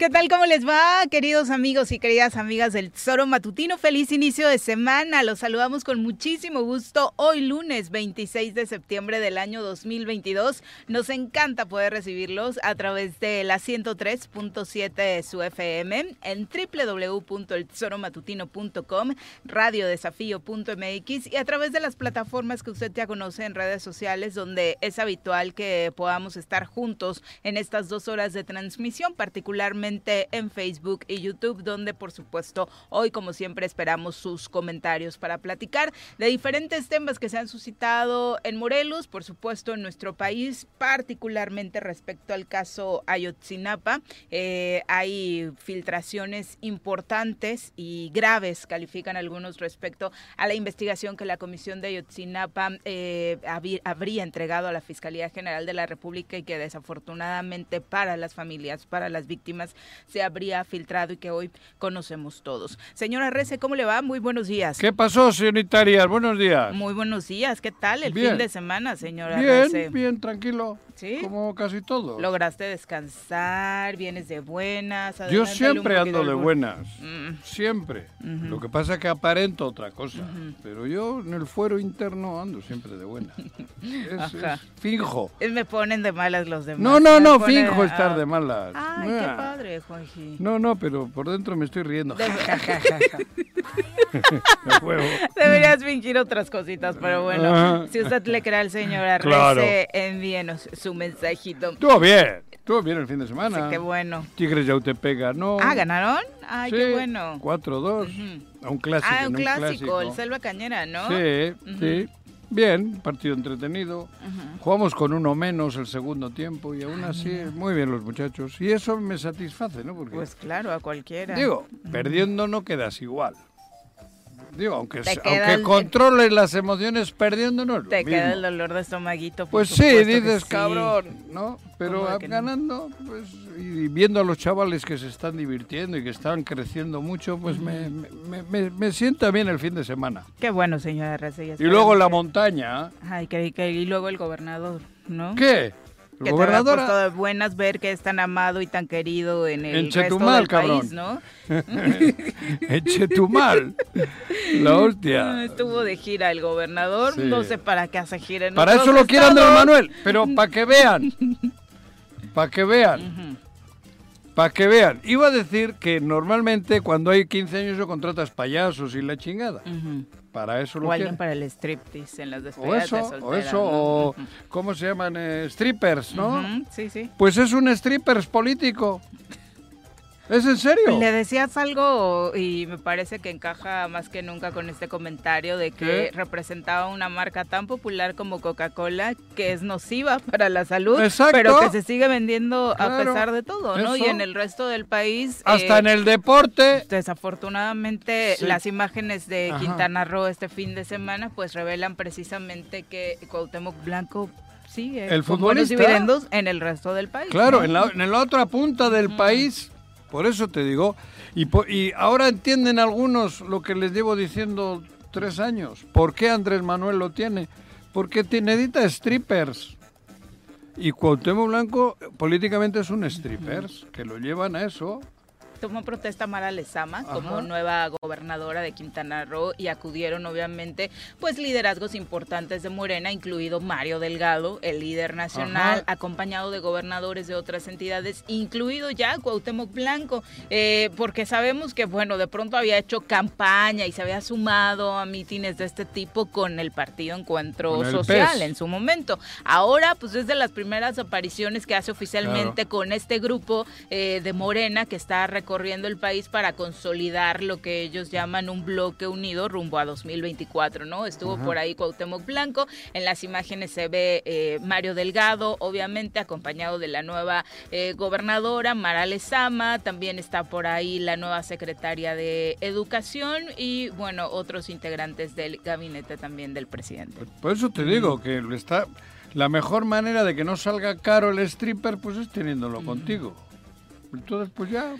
¿Qué tal? ¿Cómo les va, queridos amigos y queridas amigas del Tesoro Matutino? Feliz inicio de semana. Los saludamos con muchísimo gusto hoy lunes 26 de septiembre del año 2022. Nos encanta poder recibirlos a través de la 103.7 de su FM en www.eltesoromatutino.com, radiodesafío.mx y a través de las plataformas que usted ya conoce en redes sociales donde es habitual que podamos estar juntos en estas dos horas de transmisión, particularmente en Facebook y YouTube, donde por supuesto hoy como siempre esperamos sus comentarios para platicar de diferentes temas que se han suscitado en Morelos, por supuesto en nuestro país, particularmente respecto al caso Ayotzinapa. Eh, hay filtraciones importantes y graves, califican algunos respecto a la investigación que la Comisión de Ayotzinapa eh, habría entregado a la Fiscalía General de la República y que desafortunadamente para las familias, para las víctimas, se habría filtrado y que hoy conocemos todos. Señora Rece, ¿cómo le va? Muy buenos días. ¿Qué pasó, señorita Arias? Buenos días. Muy buenos días. ¿Qué tal el fin de semana, señora Bien, bien, tranquilo. ¿Sí? Como casi todo. ¿Lograste descansar? ¿Vienes de buenas? Yo siempre ando de buenas. Mm. Siempre. Lo que pasa es que aparento otra cosa. Pero yo en el fuero interno ando siempre de buenas. es, finjo. Me ponen de malas los demás. No, no, no, finjo estar de malas. Ay, qué padre, Juanji. No, no, pero por dentro me estoy riendo. Deberías fingir otras cositas, pero bueno, si usted le cree al señor Arrece, envíenos su mensajito. Estuvo bien, estuvo bien el fin de semana. qué bueno. Tigres ya te pega, ¿no? Ah, ¿ganaron? Ay, qué bueno. 4-2. A un clásico. Ah, un, clásico, el Selva Cañera, ¿no? Sí, sí. Bien, partido entretenido. Jugamos con uno menos el segundo tiempo y aún así, muy bien los muchachos. Y eso me satisface, ¿no? Porque, pues claro, a cualquiera. Digo, perdiendo no quedas igual. Digo, aunque, aunque controles las emociones perdiendo, no Te queda el dolor de estomaguito. Pues sí, dices, cabrón, ¿no? Pero ganando, pues, y viendo a los chavales que se están divirtiendo y que están creciendo mucho, pues me, me, me, sienta bien el fin de semana. Qué bueno, señora Reyes. Y luego la montaña. Ay, que, que, y luego el gobernador, ¿no? ¿Qué? Que gobernadora. te de buenas ver que es tan amado y tan querido en el en Chetumal, cabrón. país, ¿no? en Chetumal. La hostia. Estuvo de gira el gobernador, no sé para qué hace gira en Para eso lo quiere Andrés Manuel, pero para que vean. Para que vean. Para que vean. Iba a decir que normalmente cuando hay 15 años yo contratas payasos y la chingada. Para eso lo O alguien para el striptease en las despedidas o eso, O eso, o ¿cómo se llaman? Eh, strippers, ¿no? Sí, sí. Pues es un strippers político. ¿Es en serio? Le decías algo y me parece que encaja más que nunca con este comentario de que representaba una marca tan popular como Coca-Cola que es nociva para la salud, pero que se sigue vendiendo a pesar de todo, ¿no? Y en el resto del país... Hasta en el deporte. Desafortunadamente las imágenes de Quintana Roo este fin de semana pues revelan precisamente que Cuauhtémoc Blanco sigue el con buenos dividendos en el resto del país. Claro, en, la, en la otra punta del país por eso te digo. Y, y ahora entienden algunos lo que les llevo diciendo tres años. ¿Por qué Andrés Manuel lo tiene? Porque necesita strippers. Y Cuauhtémoc Blanco políticamente es un strippers, que lo llevan a eso tomó protesta Mara Lezama como nueva gobernadora de Quintana Roo y acudieron obviamente pues liderazgos importantes de Morena, incluido Mario Delgado, el líder nacional, acompañado de gobernadores de otras entidades, incluido ya Cuauhtémoc Blanco, eh, porque sabemos que bueno, de pronto había hecho campaña y se había sumado a mítines de este tipo con el partido Encuentro Social en su momento. Ahora pues es de las primeras apariciones que hace oficialmente con este grupo eh, de Morena que está corriendo el país para consolidar lo que ellos llaman un bloque unido rumbo a 2024, ¿no? Estuvo por ahí Cuauhtémoc Blanco, en las imágenes se ve eh, Mario Delgado, obviamente acompañado de la nueva eh, gobernadora Mara Lezama, también está por ahí la nueva secretaria de Educación y bueno, otros integrantes del gabinete también del presidente. Por eso te digo que está la mejor manera de que no salga caro el stripper pues es teniéndolo contigo. Entonces pues ya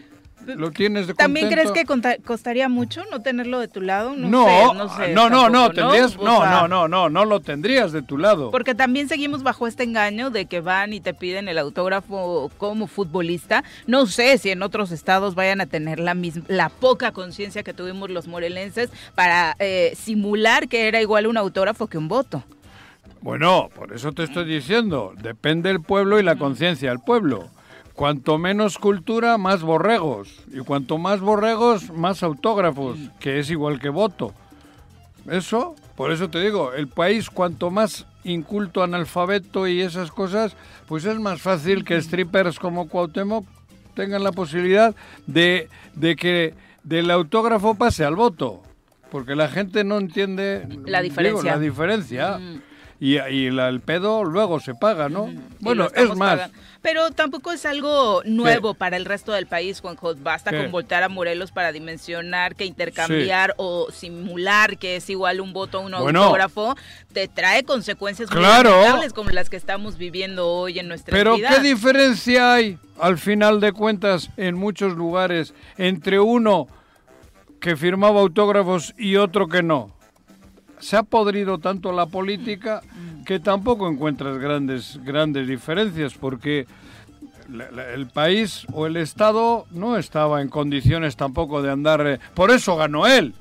lo tienes de ¿También contento. crees que costaría mucho no tenerlo de tu lado? No, No, sé, no sé. no, no, no, O no, sea, no, no, no, no lo tendrías de tu lado. Porque también seguimos bajo este engaño de que van y te piden el autógrafo como futbolista. No sé si en otros estados vayan a tener la misma, la poca conciencia que tuvimos los morelenses para eh, simular que era igual un autógrafo que un voto. Bueno, por eso te estoy diciendo, depende el pueblo y la conciencia del pueblo. Cuanto menos cultura, más borregos. Y cuanto más borregos, más autógrafos, que es igual que voto. Eso, por eso te digo, el país cuanto más inculto, analfabeto y esas cosas, pues es más fácil que strippers como Cuauhtémoc tengan la posibilidad de, de que del autógrafo pase al voto. Porque la gente no entiende La digo, diferencia. la diferencia. Mm. Y, y la- el pedo luego se paga, ¿no? Bueno, es más, pagando. Pero tampoco es algo nuevo para el resto del país, Juanjo. Basta con voltear a Morelos para dimensionar que intercambiar o simular que es igual un voto a un Bueno. autógrafo te trae consecuencias muy Claro. lamentables como las que estamos viviendo hoy en nuestra pero entidad. ¿qué diferencia hay, al final de cuentas, en muchos lugares, entre uno que firmaba autógrafos y otro que no? Se ha podrido tanto la política que tampoco encuentras grandes, grandes diferencias, porque el país o el Estado no estaba en condiciones tampoco de andar... eh, Por eso ganó él.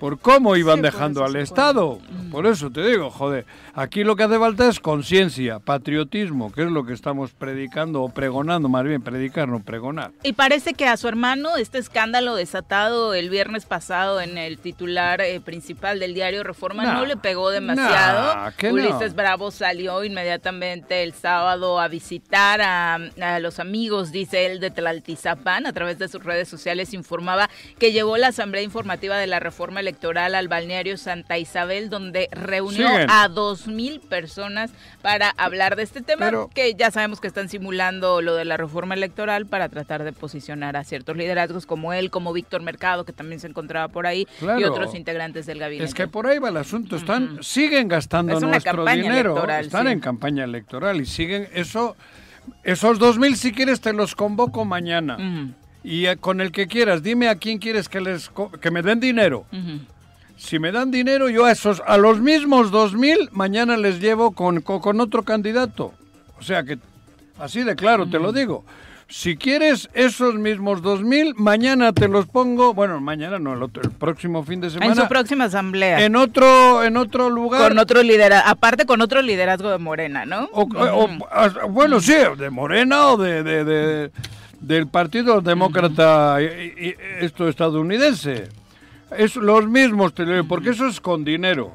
Por cómo iban Sí, dejando al. Estado. Mm. Por eso te digo, joder, aquí lo que hace falta es conciencia, patriotismo, que es lo que estamos predicando o pregonando, más bien predicar, no pregonar. Y parece que a su hermano este escándalo desatado el viernes pasado en el titular eh, principal del diario Reforma Nah, no le pegó demasiado. nah, no. Ulises Bravo salió inmediatamente el sábado a visitar a, a los amigos, dice él, de Tlaltizapán. A través de sus redes sociales informaba que llevó la asamblea informativa de la reforma electoral al balneario Santa Isabel, donde reunió Siguen. a dos mil personas para hablar de este tema, Pero- que ya sabemos que están simulando lo de la reforma electoral para tratar de posicionar a ciertos liderazgos como él, como Víctor Mercado, que también se encontraba por ahí, y otros integrantes del gabinete. Es que por ahí va el asunto. Están, siguen gastando Es nuestro dinero. electoral, Están sí. en campaña electoral y siguen eso. Esos 2.000 si quieres te los convoco mañana. Y eh, con el que quieras, dime a quién quieres que les que me den dinero. Si me dan dinero, yo a esos a los mismos 2000 mañana les llevo con, co- con, otro candidato. O sea que así de claro te lo digo. Si quieres esos mismos 2000, mañana te los pongo, bueno, mañana no, el, otro, el próximo fin de semana En su próxima asamblea. en otro en otro lugar Con otro liderazgo, aparte con otro liderazgo de Morena, ¿no? o, o- o- bueno, sí, de Morena o de, de- de- del Partido Demócrata esto estadounidense. Es los mismos, porque eso es con dinero.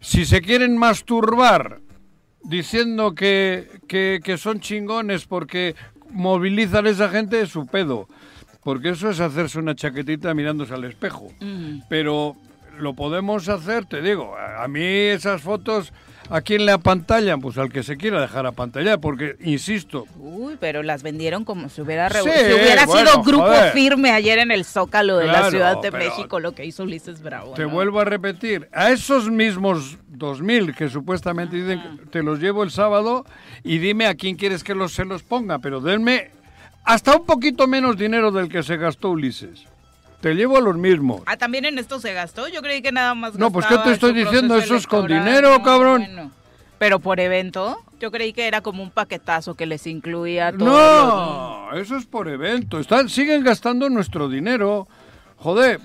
Si se quieren masturbar diciendo que, que, que son chingones porque movilizan a esa gente, es su pedo. Porque eso es hacerse una chaquetita mirándose al espejo. Pero lo podemos hacer, te digo, a a mí esas fotos, ¿a quién le apantallan? Pues al que se quiera dejar apantallar, porque, insisto, Uy, pero las vendieron como si hubiera, Sí, si hubiera bueno, sido grupo joder. firme ayer en el Zócalo de la Ciudad de México, lo que hizo Ulises Bravo. te ¿no? vuelvo a repetir, a esos mismos 2.000 que supuestamente dicen, te los llevo el sábado y dime a quién quieres que los, se los ponga, pero denme hasta un poquito menos dinero del que se gastó Ulises. Te llevo a los mismos. Ah, también en esto se gastó. Yo creí que nada más. No, pues, ¿qué te estoy diciendo? Eso es con dinero, No, cabrón. bueno. Pero por evento, yo creí que era como un paquetazo que les incluía todo. No, eso es por evento. Están, siguen gastando nuestro dinero. Joder,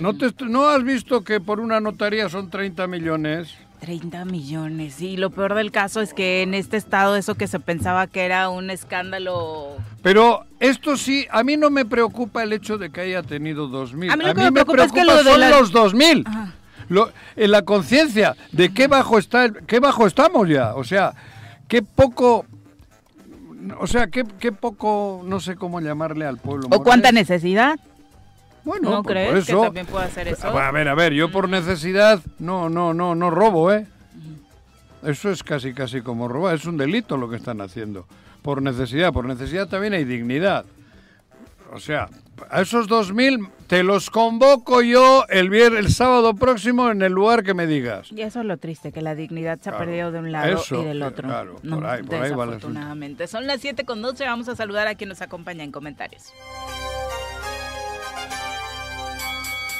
¿no, te, ¿no has visto que por una notaría son 30 millones? 30 millones. Y lo peor del caso es que en este estado, eso que se pensaba que era un escándalo. Pero esto sí, a mí no me preocupa el hecho de que haya tenido 2.000. A mí lo que me preocupa es que lo son la- los 2.000. Ajá. Lo- en la conciencia de qué bajo está, el- qué bajo estamos ya. O sea, qué poco, o sea, qué, qué poco, no sé cómo llamarle al pueblo. ¿O cuánta necesidad? Bueno, ¿No pues crees por que eso, también pueda hacer eso? A ver, a ver, yo por necesidad no, no, no, no robo, ¿eh? Eso es casi, casi como robar, es un delito lo que están haciendo. Por necesidad, por necesidad también hay dignidad. O sea, a esos 2.000 te los convoco yo el, vier- el sábado próximo en el lugar que me digas. Y eso es lo triste, que la dignidad se ha Claro, perdido de un lado eso, y del otro. claro, No, por ahí- por ahí va. Son las 7 con 12, vamos a saludar a quien nos acompaña en comentarios.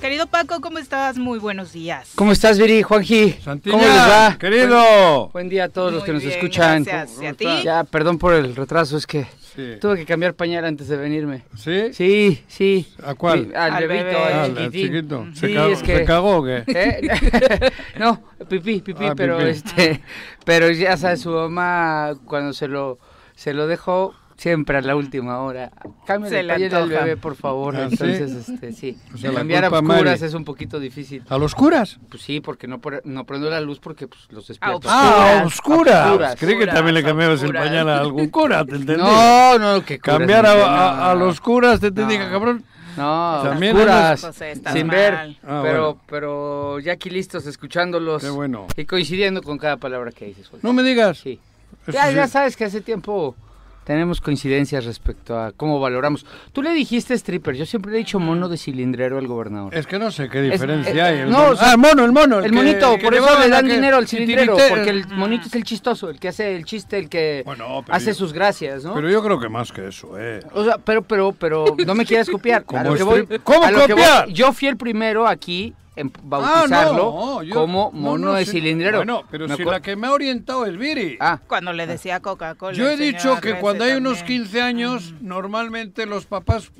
Querido Paco, ¿cómo estás? Muy buenos días. ¿Cómo estás, Viri? Juanji. ¿Cómo les va? querido. Buen día a todos los que nos escuchan. Gracias. ¿Y a ¿Cómo ti? Ya, perdón por el retraso, es que Sí. tuve que cambiar pañal antes de venirme. ¿Sí? Sí, sí. ¿A cuál? Sí, Al, Al bebito, bebé. al Ah, chiquitín. chiquito. ¿Se, Sí, cagó, es que- ¿Se cagó o qué? ¿Eh? no, pipí, pipí, Ah, pero pipí. este, pero ya sabes, su mamá cuando se lo, se lo dejó siempre a la última hora. Cambia Se el pañal al bebé, por favor. Ah, ¿sí? Entonces, este, sí. O sea, Cambiar a oscuras Mari. es un poquito difícil. ¿A los curas? Pues sí, porque no, por- no prendo la luz porque pues, los despierto. oscuras. Ah, a oscuras. Oscuras. Creí que también le Oscuras, cambiabas el oscuras. pañal a algún cura, ¿te entendí? No, no, que curas, Cambiar a, no, a- los curas, te entendí, No. cabrón. No, También oscuras, estás sin mal. ver, Ah, pero, bueno. pero ya aquí listos, escuchándolos Qué bueno. y coincidiendo con cada palabra que dices. Jorge. No me digas. Sí. Ya, sí. ya sabes que hace tiempo tenemos coincidencias respecto a cómo valoramos. Tú le dijiste stripper, yo siempre le he dicho mono de cilindrero al gobernador. Es que no sé qué Es- diferencia eh, hay. El no, o sea, ah, el mono, el mono. el que- monito, por eso le dan dinero al cilindrero, porque el monito es el chistoso, el que hace el chiste, el que Bueno, hace yo- sus gracias, ¿no? Pero yo creo que más que eso, ¿eh? O sea, pero, pero, pero no me quieras copiar. Como A lo que voy- strip- ¿Cómo a lo que voy- copiar? yo fui el primero aquí en bautizarlo Ah, no, yo- como no, mono no, de cilindrero. Bueno, pero si la que me ha orientado es Viri. Ah, Cuando le decía Coca-Cola. Yo he dicho que cuando hay unos también. 15 años, normalmente los papás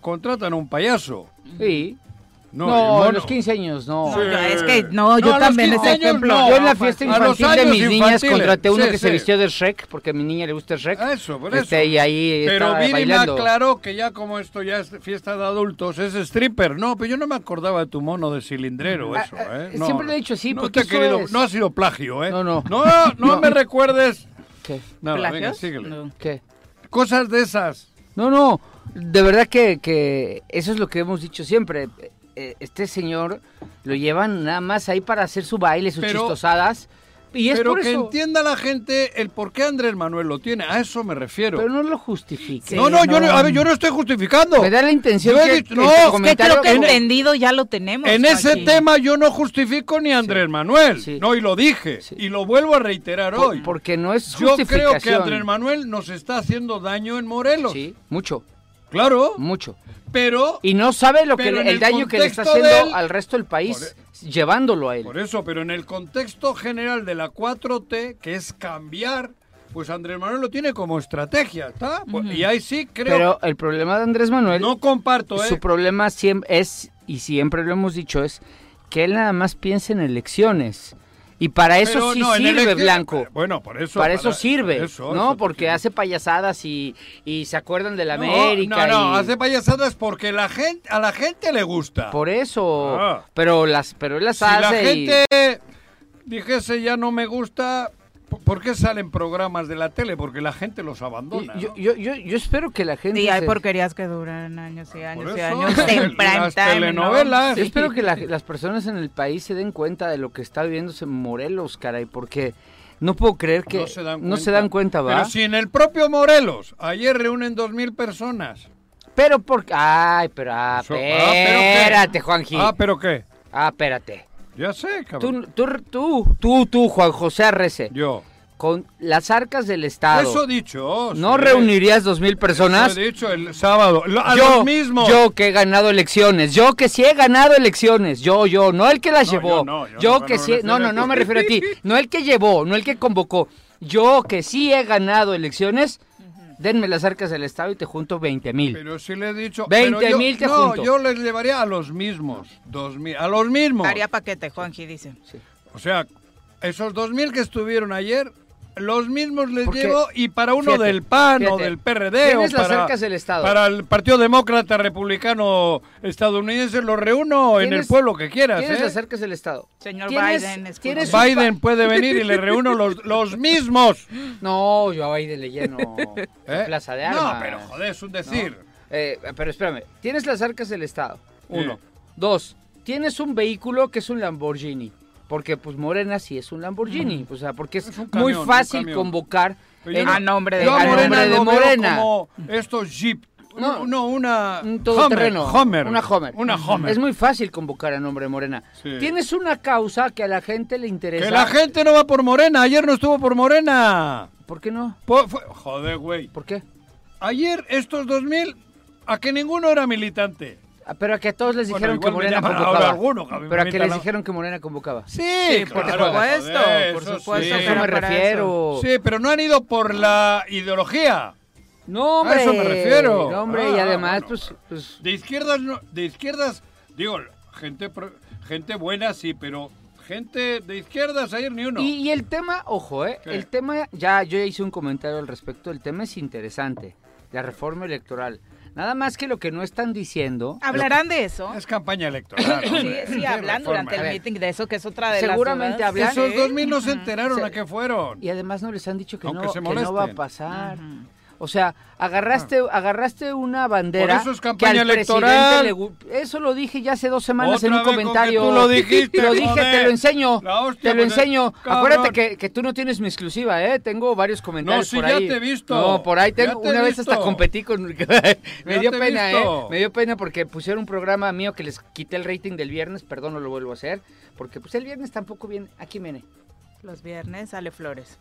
contratan a un payaso. sí. No, a los 15 años no. Yo- es que no, yo también 15 ese años ejemplo. no. Yo en la fiesta infantil de mis niñas contraté uno sí, que se vistió de Shrek, porque a mi niña le gusta Shrek. Ah, Eso, por eso. Este, y ahí Pero Viri me aclaró que ya como esto ya es fiesta de adultos, es stripper. No, pero yo no me acordaba de tu mono de cilindrero, Ah, eso, ah, ¿eh? siempre le he dicho así, no porque te eso querido- es- no ha sido plagio, ¿eh? No, no. No, no, No. me recuerdes. ¿Qué? No, venga, síguele. No. ¿Qué? Cosas de esas. No, no, de verdad que, que eso es lo que hemos dicho siempre. Eh, Este señor lo llevan nada más ahí para hacer su baile, sus Pero- chistosadas. Y es pero por que eso. entienda la gente el por qué Andrés Manuel lo tiene. A eso me refiero. Pero no lo justifique. Sí, no, no, yo no, a ver, yo no estoy justificando. Me da la intención Yo que, dicho- que no, es que creo que en- entendido ya lo tenemos. En ese tema yo no justifico ni a Andrés Manuel. Sí. No, y lo dije. Sí. Y lo vuelvo a reiterar por- hoy. porque no es Yo creo que. Andrés Manuel nos está haciendo daño en Morelos. Sí, mucho, Claro, mucho. pero Y no sabe lo que el el daño que le está haciendo al resto del país, llevándolo a él. por eso, pero en el contexto general de la 4T, que es cambiar, pues Andrés Manuel lo tiene como estrategia, ¿está? Y ahí sí creo Pero el problema de Andrés Manuel, no comparto, ¿eh? su problema siempre es, y siempre lo hemos dicho, es que él nada más piensa en elecciones. Y para eso Pero sí no, sirve Blanco. Bueno, por eso. para eso sirve, eso, ¿no? eso, Porque hace payasadas y, y se acuerdan de la No, América. No, no, y- hace payasadas porque la gente, a la gente le gusta. Por eso. Ah. Pero las, pero él las si la hace y- gente dijese ya no me gusta, ¿por qué salen programas de la tele? Porque la gente los abandona. yo, ¿no? yo, yo, yo espero que la gente. Sí, hay se- porquerías que duran años y años Por y años las en tel- prime las time, ¿no? telenovelas. Yo Sí. espero que la- las personas en el país se den cuenta de lo que está viviéndose en Morelos, caray, porque no puedo creer que no se dan cuenta. no se dan cuenta, ¿va? Pero si en el propio Morelos, ayer reúnen dos mil personas. Pero porque... Ay, pero... Ah, Eso- ah, ¿pero espérate, Juanji. Ah, pero qué. Ah, espérate. Ya sé, cabrón. Tú, tú, tú, tú, tú, Juan José Arrece, Yo. con las arcas del Estado, Eso dicho. ¿no sí. reunirías dos mil personas? Eso he dicho el sábado. Lo- A yo, los mismos. yo que he ganado elecciones, yo que sí he ganado elecciones, yo, yo, no el que las No, llevó, yo no, yo no, que no sí, no, no, no me refiero a ti, no el que llevó, no el que convocó, yo que sí he ganado elecciones, denme las arcas del Estado y te junto 20 mil. Pero sí le he dicho. 20 pero yo- mil te No, junto. yo les llevaría a los mismos. Dos mil. A los mismos. Haría paquete, Juanji dice. O sea, esos dos mil que estuvieron ayer, los mismos les Porque, llevo y para uno fíjate, del PAN o del PRD o tienes las para, arcas del Estado. para el Partido Demócrata Republicano Estadounidense los reúno en el pueblo que quieras. Tienes ¿eh? las arcas del Estado. Señor Biden, es Biden puede venir y le reúno los, los mismos. No, yo a Biden le lleno ¿eh? Plaza de Armas. No, pero joder, es un decir. Eh, pero espérame, tienes las arcas del Estado, uno. Sí. Dos, tienes un vehículo que es un Lamborghini. Porque pues Morena sí es un Lamborghini, o sea, porque es, muy fácil convocar en- a nombre de a nombre de Morena. como estos Jeep. No. No, una un todoterreno, Homer, Homer. una Homer. Una Homer. Es muy fácil convocar a nombre de Morena. Sí. Tienes una causa que a la gente le interesa. Que la gente no va por Morena. Ayer no estuvo por Morena. ¿Por qué no? Po- fue- Joder, güey. ¿Por qué? Ayer estos 2000, a que ninguno era militante. Ah, Pero a que a todos les Bueno, dijeron que Morena convocaba. alguno, que Pero a que les la- dijeron que Morena convocaba. Sí, por claro, supuesto, joder, por eso supuesto sí. Que eso me refiero. Sí, pero no han ido por la ideología. No, hombre. A eso me refiero. No, hombre, y Ah, además, bueno. pues, pues, De izquierdas, no- de izquierdas, digo, gente, gente buena sí, pero gente de izquierdas ayer ni uno. Y, y el tema, ojo, ¿eh? ¿Qué? El tema, ya yo ya hice un comentario al respecto, el tema es interesante, la reforma electoral. Nada más que lo que no están diciendo... ¿Hablarán de eso? Es campaña electoral. Sí, hombre. sí, hablan durante el meeting de eso, que es otra de Seguramente las hablan- Esos dos mil no se enteraron a qué fueron. Y además no les han dicho que, Aunque no, se que no va a pasar. O sea, agarraste, agarraste una bandera Por eso es que campaña al electoral. le Eso lo dije ya hace dos semanas Otra en un vez con que comentario. tú lo dijiste, Lo dije, joder. te lo enseño. La hostia, te lo enseño. cabrón. Acuérdate que, que tú no tienes mi exclusiva, ¿eh? Tengo varios comentarios sí, por ya ahí. te he visto. No, por ahí Ya tengo. te he Una vez visto. hasta competí con... me Ya dio pena, visto. ¿eh? Me dio pena porque pusieron un programa mío que les quité el rating del viernes. Perdón, no lo vuelvo a hacer. Porque pues el viernes tampoco viene. Aquí viene. Los viernes sale Flores.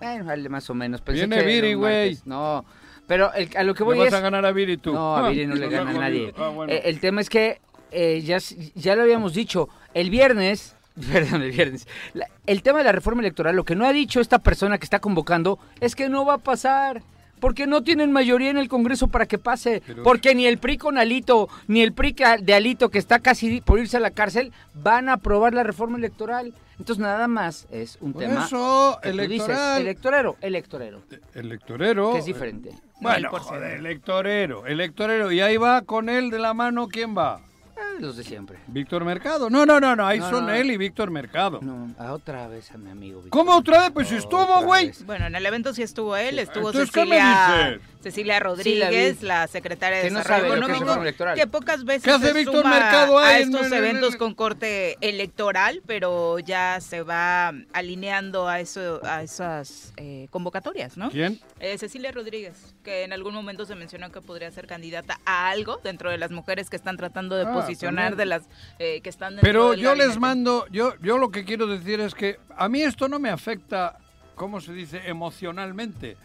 Bueno, vale, más o menos. Pensé Viene que Viri, güey. No, pero el- a lo que Le voy vas es... a ganar a Viri tú. No, a Viri no le gana a nadie. Ah, bueno. Eh, el tema es que eh, ya, ya lo habíamos dicho, el viernes, perdón, el viernes, la- el tema de la reforma electoral, lo que no ha dicho esta persona que está convocando es que no va a pasar. Porque no tienen mayoría en el Congreso para que pase. Pero- Porque ni el PRI con Alito, ni el PRI de Alito, que está casi por irse a la cárcel, van a aprobar la reforma electoral. Entonces nada más es un Por tema eso, que tú dices, electoral. electorero, electorero, Electorero. que es diferente. Bueno, joder, electorero, electorero. Y ahí va con él de la mano, ¿quién va? Ah, los de siempre. Víctor Mercado. No, no, no, no, ahí No, son no. él y Víctor Mercado. No, a otra vez a mi amigo. Víctor. ¿Cómo otra vez? Pues si estuvo, Otra güey. vez. Bueno, en el evento sí estuvo él, estuvo Entonces, ¿qué me Cecilia, dices? Cecilia Sí, Rodríguez, la secretaria de no Desarrollo que Económico, que pocas veces ¿Qué hace se Víctor suma Mercado a estos eventos con corte electoral, pero ya se va alineando a eso, a esas eh, convocatorias, ¿no? ¿Quién? Eh, Cecilia Rodríguez, que en algún momento se mencionó que podría ser candidata a algo dentro de las mujeres que están tratando de Ah, posicionar, también. de las eh, que están dentro Pero yo les mando, yo, yo lo que quiero decir es que a mí esto no me afecta, ¿cómo se dice?, emocionalmente.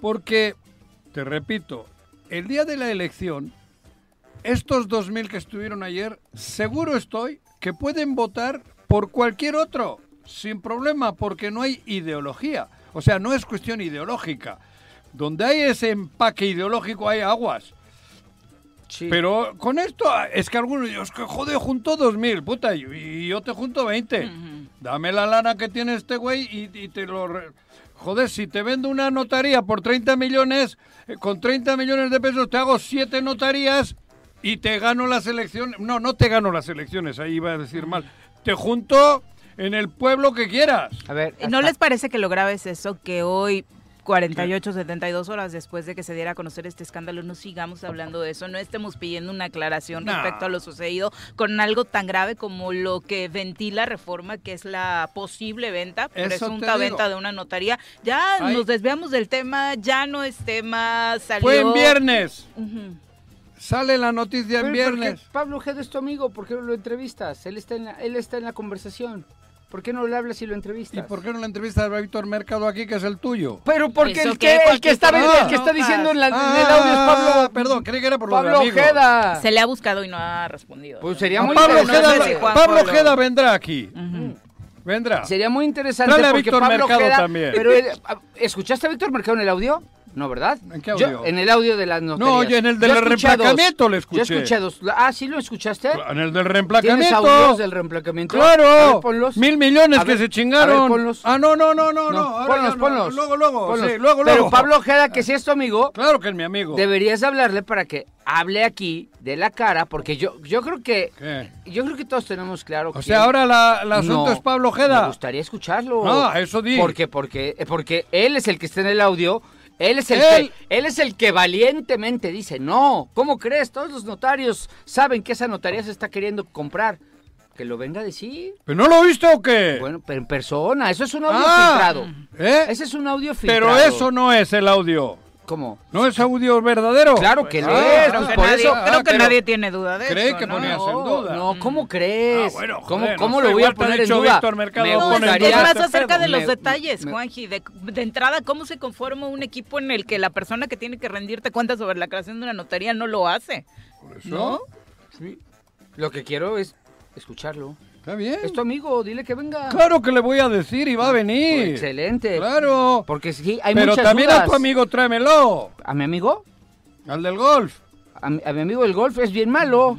Porque, te repito, el día de la elección, estos 2.000 que estuvieron ayer, seguro estoy que pueden votar por cualquier otro, sin problema, porque no hay ideología. O sea, no es cuestión ideológica. Donde hay ese empaque ideológico hay aguas. Sí. Pero con esto, es que algunos, es que joder, junto dos mil, puta, y, yo te junto 20. Ujú. Dame la lana que tiene este güey y, y te lo... re- Joder, si te vendo una notaría por 30 millones, eh, con 30 millones de pesos te hago siete notarías y te gano las elecciones. No, no te gano las elecciones, ahí iba a decir mal. Te junto en el pueblo que quieras. A ver, ¿No les parece que lo grave es eso? Que hoy, 48, 72 horas después de que se diera a conocer este escándalo, no sigamos hablando de eso, no estemos pidiendo una aclaración No. respecto a lo sucedido con algo tan grave como lo que ventila reforma, que es la posible venta, Eso presunta venta de una notaría. Ya Ay. nos desviamos del tema, ya no es tema, salió... Fue en viernes. Ujú. Sale la noticia en Pero, ¿por qué viernes. Pablo Ojeda es tu amigo, ¿por qué no lo entrevistas? Él está en la, él está en la conversación. ¿Por qué no le hablas y lo entrevistas? ¿Y por qué no la entrevistas a Víctor Mercado aquí, que es el tuyo? Pero porque ¿Eso el que, el que está, Ah. el que está diciendo en, la- en el Ah, audio es Pablo. Perdón, creí que era por Pablo. Ojeda. Se le ha buscado y no ha respondido. Pues sería muy Pablo interesante. Ojeda, No sé si Juan Pablo Ojeda vendrá aquí. Vendrá. Sería muy interesante Dale a porque Víctor Mercado Ojeda- también. Pero ¿escuchaste a Víctor Mercado en el audio? No, ¿verdad? ¿En qué Yo- audio? en el audio de las notarías. No, yo en el del reemplacamiento le escuché. Yo escuché dos. Ah, ¿sí lo escuchaste? En el del ¿Tienes reemplacamiento. audios del reemplacamiento? Claro. ver, ponlos. Mil millones que se chingaron. ver, ponlos. Ah, no, no, no, no, no. Ponlos, no. ponlos. Luego, luego. Ponlos. Sí, luego, Pero. Pablo Ojeda, que si es tu amigo, Claro que es mi amigo. deberías hablarle para que hable aquí de la cara, porque yo, yo creo que ¿Qué? yo creo que todos tenemos claro. O quién- sea, ahora la, el asunto es Pablo Me Ojeda. gustaría escucharlo. Ah, eso di. Porque, porque, porque él es el que está en el audio. Él es el Él- que, él es el que valientemente dice, no, ¿cómo crees? Todos los notarios saben que esa notaría se está queriendo comprar. Que lo venga a decir. ¿Pero no lo viste o qué? Bueno, pero en persona, eso es un audio Ah, filtrado. ¿eh? Ese es un audio filtrado. Pero eso no es el audio. ¿Cómo? ¿No es audio verdadero? Claro que lo Ah, es, Creo pues que por nadie, eso. creo Ah, que pero- nadie tiene duda de ¿Cree eso, que ¿no? ponías en No, duda? no, ¿cómo crees? Ah, bueno, ¿Cómo, joder, cómo no lo voy a poner en duda? Víctor Mercado, Me gustaría- Es más acerca de los Me- detalles, me- Juanji. De, de entrada, ¿cómo se conforma un equipo en el que la persona que tiene que rendirte cuenta sobre la creación de una notaría no lo hace? Por eso, ¿No? Sí. Lo que quiero es escucharlo. Está bien. Es tu amigo, dile que venga. Claro que le voy a decir y va a venir. Excelente. Claro. Porque sí, hay Pero muchas también dudas. a tu amigo tráemelo. ¿A mi amigo? Al del golf. A mi, a mi amigo el golf es bien malo.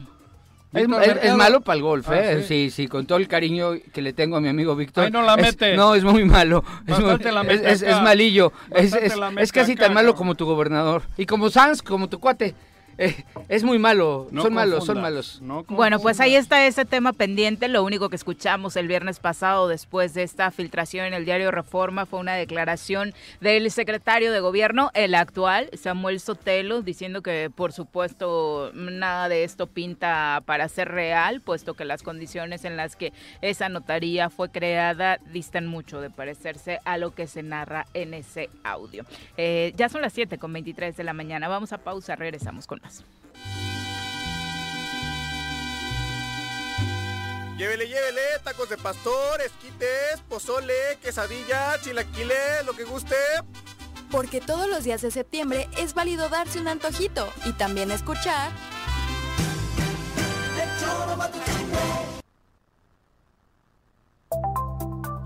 Es, malo para el golf, Ah, ¿eh? ¿sí? Sí, sí, con todo el cariño que le tengo a mi amigo Víctor. No la Es- mete. no, es muy malo. Es, Bastante la es, mete malillo. Es, la mete casi acá, tan malo ¿no? como tu gobernador. Y como Sanz, como tu cuate. Eh, es muy malo. No son malos, son malos. no Bueno, pues ahí está ese tema pendiente. Lo único que escuchamos el viernes pasado después de esta filtración en el diario Reforma fue una declaración del secretario de gobierno, el actual, Samuel Sotelo, diciendo que por supuesto nada de esto pinta para ser real, puesto que las condiciones en las que esa notaría fue creada distan mucho de parecerse a lo que se narra en ese audio. Eh, ya son las 7 con 23 de la mañana. Vamos a pausa, regresamos con más. Llévele, llévele, tacos de pastor, esquites, pozole, quesadilla, chilaquiles, lo que guste. Porque todos los días de septiembre es válido darse un antojito y también escuchar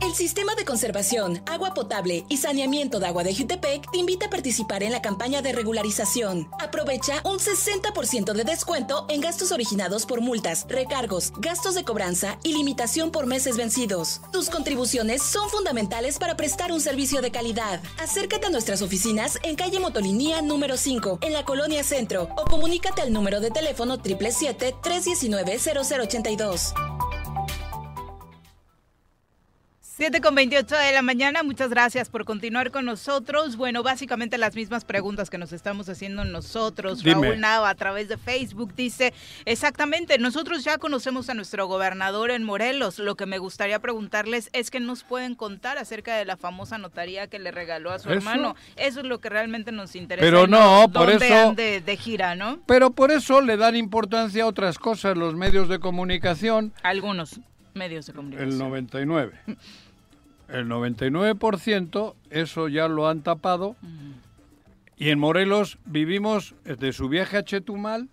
El Sistema de Conservación, Agua Potable y Saneamiento de Agua de Jutepec te invita a participar en la campaña de regularización. Aprovecha un 60% de descuento en gastos originados por multas, recargos, gastos de cobranza y limitación por meses vencidos. Tus contribuciones son fundamentales para prestar un servicio de calidad. Acércate a nuestras oficinas en calle Motolinía número 5, en la Colonia Centro, o comunícate al número de teléfono 777-319-0082. 7 con 28 de la mañana, muchas gracias por continuar con nosotros. Bueno, básicamente las mismas preguntas que nos estamos haciendo nosotros. Dime. Raúl Nava a través de Facebook dice, exactamente, nosotros ya conocemos a nuestro gobernador en Morelos. Lo que me gustaría preguntarles es que nos pueden contar acerca de la famosa notaría que le regaló a su ¿Eso? hermano. Eso es lo que realmente nos interesa. Pero y no, por eso- de, de gira, ¿no? Pero por eso le dan importancia a otras cosas los medios de comunicación. Algunos medios de comunicación. El 99. El 99% eso ya lo han tapado. Y en Morelos vivimos de su viaje a Chetumal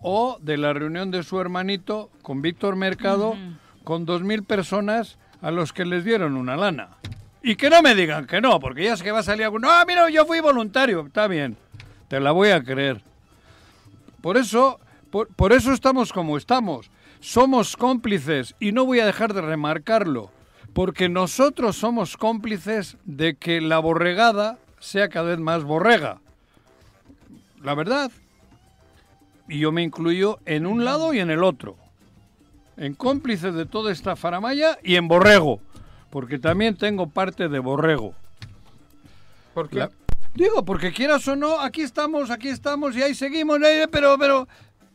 o de la reunión de su hermanito con Víctor Mercado con dos mil personas a los que les dieron una lana. Y que no me digan que no, porque ya es que va a salir alguno. Ah, mira, yo fui voluntario. Está bien, te la voy a creer. Por eso, por, por eso estamos como estamos. Somos cómplices y no voy a dejar de remarcarlo, porque nosotros somos cómplices de que la borregada sea cada vez más borrega. La verdad. Y yo me incluyo en un lado y en el otro. En cómplices de toda esta faramaya y en borrego, porque también tengo parte de borrego. ¿Por La- Digo, porque quieras o no, aquí estamos, aquí estamos y ahí seguimos, eh, pero, pero,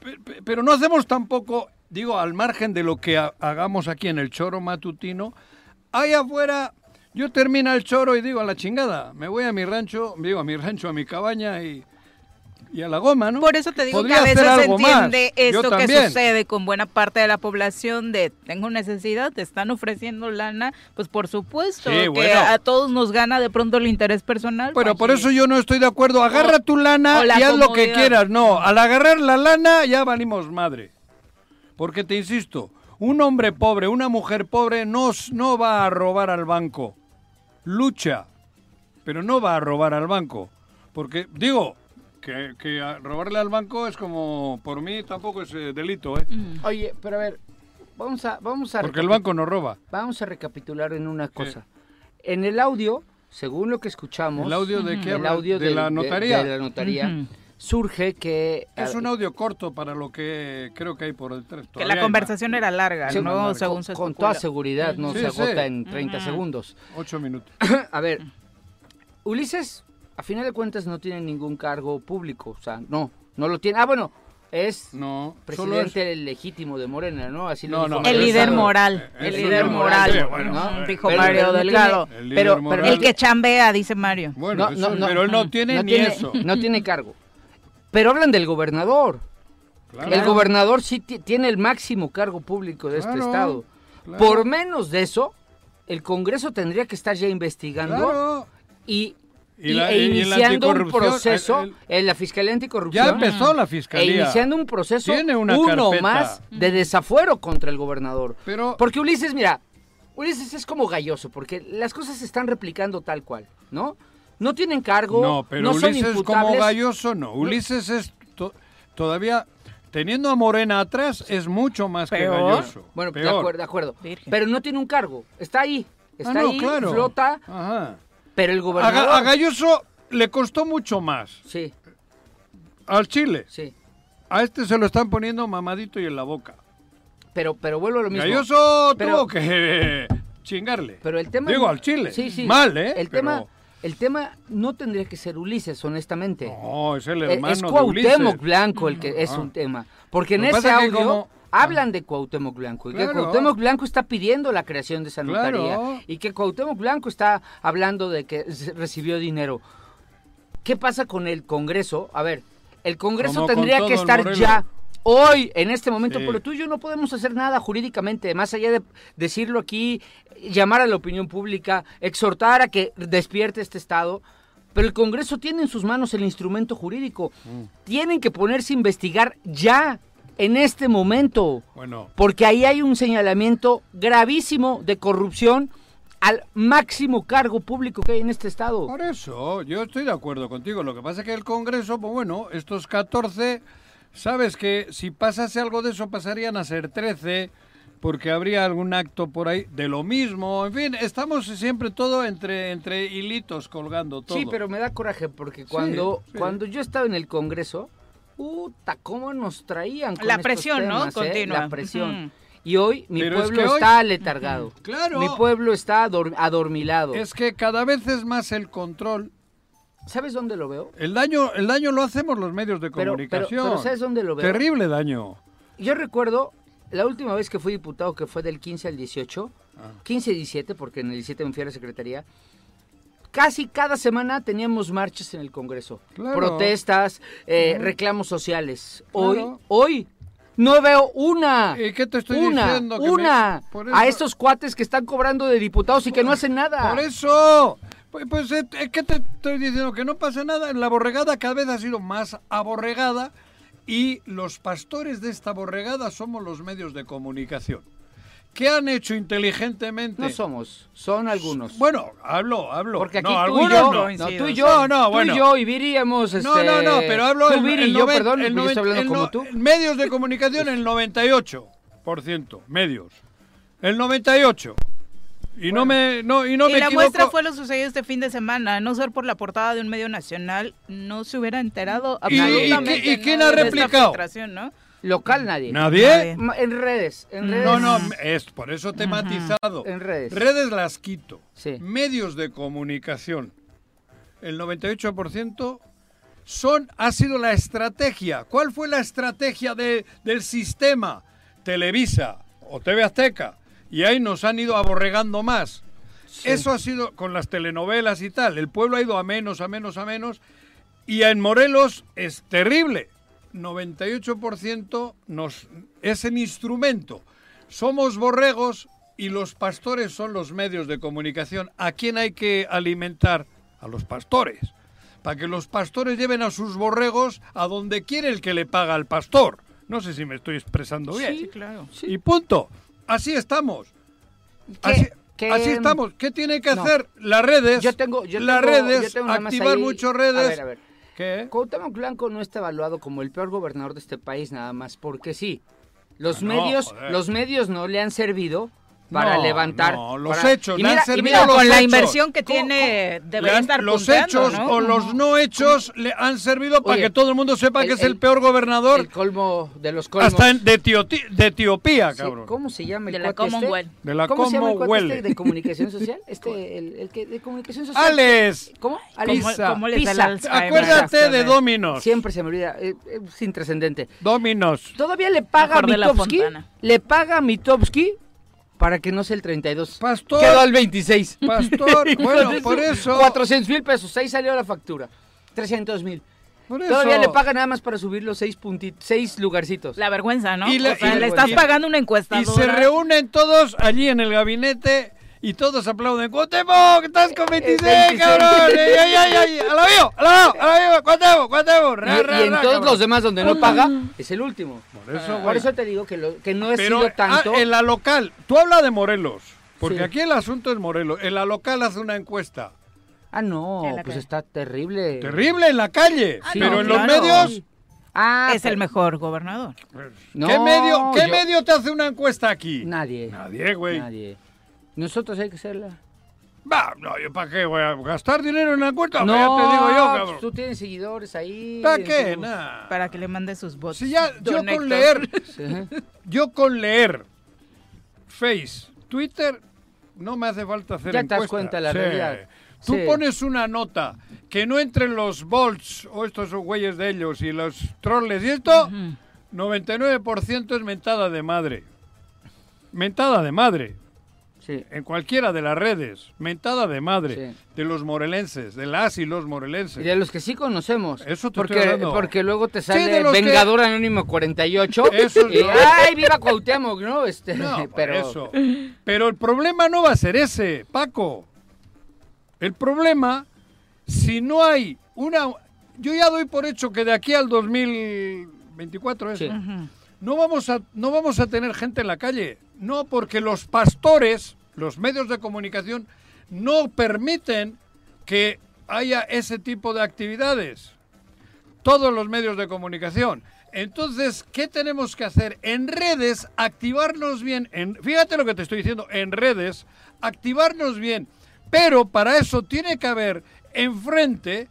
pe- pero no hacemos tampoco, digo, al margen de lo que ha- hagamos aquí en el choro matutino, ahí afuera, yo termino el choro y digo, a la chingada, me voy a mi rancho, digo, a mi rancho, a mi cabaña y, y a la goma, ¿no? Por eso te digo Podría que a veces se entiende esto que sucede con buena parte de la población de tengo necesidad, te están ofreciendo lana, pues por supuesto Sí, que bueno. a todos nos gana de pronto el interés personal. Pero por Juanji. eso yo no estoy de acuerdo. Agarra O- tu lana la y haz lo que quieras. No, al agarrar la lana ya valimos madre. Porque te insisto, un hombre pobre, una mujer pobre no, no va a robar al banco. Lucha, pero no va a robar al banco. Porque, digo, que, robarle al banco es como, por mí tampoco es eh, delito, ¿eh? Oye, pero a ver, vamos a, vamos a Porque el banco no roba. Vamos a recapitular en una cosa. En el audio, según lo que escuchamos, ¿El audio de qué el audio ¿De la notaría? de la notaría. Surge que Es un audio corto para lo que creo que hay por detrás. que Todavía la conversación era larga, Sí, ¿no? larga. Según se con toda seguridad no Sí, se sí. agota en 30 segundos. Ocho minutos. A ver, Ulises, a final de cuentas, no tiene ningún cargo público. O sea, no, no lo tiene. Ah, bueno, es No, es... presidente legítimo de Morena, ¿no? Así lo No, El líder moral, el líder moral, moral, bueno, ¿no? dijo pero- Mario pero Delgado. tiene- El pero, El que chambea, dice Mario. Bueno, No, eso- no, no. pero él no tiene no ni tiene, eso. No tiene cargo. Pero hablan del gobernador. Claro. El gobernador sí ti- tiene el máximo cargo público de este estado. claro. Por menos de eso, el Congreso tendría que estar ya investigando y, Y y- la- e iniciando un proceso el- el- en la Fiscalía Anticorrupción. Ya empezó la E fiscalía. iniciando un proceso, Tiene una uno carpeta. más de desafuero contra el gobernador. Pero- Porque Ulises, mira, Ulises es como galloso, porque las cosas se están replicando tal cual, ¿no? No tienen cargo, No, pero no son Ulises como imputables. galloso no. Ulises es to- todavía teniendo a Morena atrás es mucho más que galloso. Bueno, de acuerdo, de acuerdo. Virgen. Pero no tiene un cargo, está ahí, está Ah, no, ahí, claro. flota, Ajá. pero el gobernador... A Galloso le costó mucho más. Sí, Al Chile. sí. A este se lo están poniendo mamadito y en la boca. Pero, pero vuelvo a lo mismo. Galloso Pero- tuvo que chingarle. Pero el tema... Digo, al Chile. Sí, sí. Mal, ¿eh? El Pero- tema, el tema no tendría que ser Ulises, honestamente. No, es el Eh, hermano es de Cuauhtémoc. Blanco el que es Ah. un tema. Porque en ese es audio como- hablan de Cuauhtémoc Blanco y que. Cuauhtémoc Blanco está pidiendo la creación de esa Claro. notaría y que Cuauhtémoc Blanco está hablando de que recibió dinero. ¿Qué pasa con el Congreso? A ver, el Congreso Como tendría que estar ya hoy, en este momento, Sí. pero tú y yo no podemos hacer nada jurídicamente, más allá de decirlo aquí, llamar a la opinión pública, exhortar a que despierte este Estado. Pero el Congreso tiene en sus manos el instrumento jurídico. Mm. Tienen que ponerse a investigar ya, en este momento. Bueno, Porque ahí hay un señalamiento gravísimo de corrupción al máximo cargo público que hay en este Estado. Por eso, yo estoy de acuerdo contigo. Lo que pasa es que el Congreso, pues bueno, estos 14, sabes que si pasase algo de eso pasarían a ser 13, porque habría algún acto por ahí de lo mismo. En fin, estamos siempre todo entre, entre hilitos colgando todo. Sí, pero me da coraje porque cuando, sí. cuando yo estaba en el Congreso, puta, cómo nos traían con La estos presión, ¿no? ¿eh? Continua. La presión. Y hoy mi Pero es pueblo que hoy- está letargado. Claro. Mi pueblo está ador- adormilado. Es que cada vez es más el control. ¿Sabes dónde lo veo? El daño, el daño lo hacemos los medios de Pero- pero- comunicación. pero ¿sabes dónde lo veo? Terrible daño. Yo recuerdo la última vez que fui diputado, que fue del 15 al 18, Ah. 15 y 17, porque en el 17 me fui a la secretaría. Casi cada semana teníamos marchas en el Congreso, Claro. protestas, eh, reclamos sociales. Hoy, Claro. hoy no veo una, ¿Y qué te estoy una, diciendo? Que me- una por a eso- estos cuates que están cobrando de diputados y que no hacen nada. Por eso. Pues, pues eh, eh, ¿qué te estoy diciendo? Que no pasa nada. La borregada cada vez ha sido más aborregada y los pastores de esta borregada somos los medios de comunicación. ¿Qué han hecho inteligentemente? No somos, son algunos. Bueno, hablo, hablo. Porque aquí no, tú y yo, no. no, tú y yo, No, no, tú bueno. y yo viviríamos, este, No, no, no, pero hablo tú, el, el yo, noven- perdón, el yo estoy hablando el como tú. Medios de comunicación el 98%, medios. El 98. Y no me no y no y me la equivoco. muestra fue lo sucedido este fin de semana. A No ser por la portada de un medio nacional, no se hubiera enterado ¿Y- y absolutamente y ¿no? quién ha replicado? ¿no? Local nadie. Nadie. En redes, en redes. No, no, es por eso te he matizado. En redes. Redes las quito. Sí. Medios de comunicación. El 98% son ha sido la estrategia. ¿Cuál fue la estrategia de- del sistema? Televisa o TV Azteca. Y ahí nos han ido aborregando más. Eso ha sido con las telenovelas y tal. El pueblo ha ido a menos, a menos, a menos. Y en Morelos es terrible. 98% nos, es el instrumento. Somos borregos y los pastores son los medios de comunicación. ¿A quién hay que alimentar? A los pastores. Para que los pastores lleven a sus borregos a donde quiere el que le paga al pastor. No sé si me estoy expresando bien. Sí, claro. Y punto. Así estamos. ¿Qué- Así, estamos. ¿Qué tiene que No. hacer? Las redes. Yo tengo, yo las tengo- redes, yo tengo activar ahí- muchas A redes. ver, a ver. ¿Qué? Cuauhtémoc Blanco no está evaluado como el peor gobernador de este país nada más porque sí. Los Ah, medios, los medios no le han servido para No, levantar. no, los para- hechos, y le han mira, y servido mira, los con la hechos. inversión que ¿Cómo- tiene, debería han- estar los hechos ¿no? o los no hechos le han servido para Oye, que todo el mundo sepa el- que es el, el- peor gobernador el colmo de los colmos. hasta en- de, de Etiopía, Sí, cabrón. ¿Cómo se llama el De la este? Commonwealth. De la ¿Cómo se llama el cuate Commonwealth. este de comunicación social? Este, el, el que de comunicación social. Alex, ¿Cómo? ¿Cómo, Pisa. cómo les da acuérdate de Dominos. Siempre se me olvida, eh, eh, es intrascendente. Dominos. Todavía le paga a de Fontana. le paga a Mitofsky para que no sea el 32. Pastor. Quedó al 26. Pastor, bueno, por eso- 400 mil pesos, ahí salió la factura. 300 mil. Por Todavía eso- le paga nada más para subir los seis puntitos, seis lugarcitos. La vergüenza, ¿no? Y la- o sea, y- le estás y- pagando una Y encuestadora. se reúnen todos allí en el gabinete y todos aplauden. ¡Cuauhtémoc, estás con 26, 26. cabrón! ¡Ay, ay, ay! ay! ¡A la vivo! ¡A la vivo! ¡A la vivo! ¡Cuauhtémoc, Cuauhtémoc! Y, Ra, ra, y en ra, todos cabrón. los demás donde no paga, es el último. Por eso, Por güey. eso te digo que, lo, que no he Pero sido tanto. ah, en la local, tú hablas de Morelos, porque Sí. aquí el asunto es Morelos. En la local hace una encuesta. Ah, no, pues calle. está terrible. Terrible en la calle, Ah, pero no, en los claro. medios... Ah, Es el mejor gobernador. No, ¿Qué, medio, ¿Qué yo- medio te hace una encuesta aquí? Nadie. Nadie, güey. Nadie. Nosotros hay que hacerla. Va, no, ¿yo para qué voy a gastar dinero en la encuesta? ya te digo yo, cabrón. pues tú tienes seguidores ahí. ¿Para qué? tu- Nah. Para que le mande sus votos. Si ya, yo Don con Héctor. leer, Sí. yo con leer Face, Twitter, no me hace falta hacer Ya te das cuenta la Sí. realidad. Tú Sí. pones una nota que no entren los bolts o estos son güeyes de ellos y los troles y esto, 99% es mentada de madre. Mentada de madre. Sí. En cualquiera de las redes. Mentada de madre. Sí. De los morelenses. De las y los morelenses. Y de los que sí conocemos. Eso te porque, estoy hablando. porque luego te Sí, sale de los que- Vengador Anónimo 48. Esos y, no. ¡Ay, viva Cuauhtémoc! ¿no? Este, No, pero, eso. Pero el problema no va a ser ese, Paco. El problema, si no hay una... Yo ya doy por hecho que de aquí al 2024 es, Sí. no, vamos a, no vamos a tener gente en la calle. No, porque los pastores, los medios de comunicación, no permiten que haya ese tipo de actividades. Todos los medios de comunicación. Entonces, ¿qué tenemos que hacer? En redes, activarnos bien. En, fíjate lo que te estoy diciendo, en redes, activarnos bien. Pero para eso tiene que haber enfrente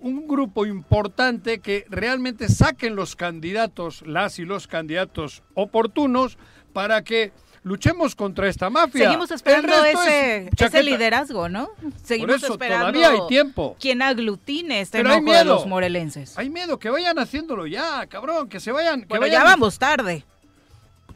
un grupo importante que realmente saquen los candidatos, las y los candidatos oportunos, para que luchemos contra esta mafia. Seguimos esperando resto es ese, ese liderazgo, ¿no? Seguimos eso, esperando todavía hay tiempo. quien aglutine este Pero hay enojo de miedo. los morelenses. Hay miedo, que vayan haciéndolo ya, cabrón, que se vayan. Que Bueno, vayan ya vamos tarde.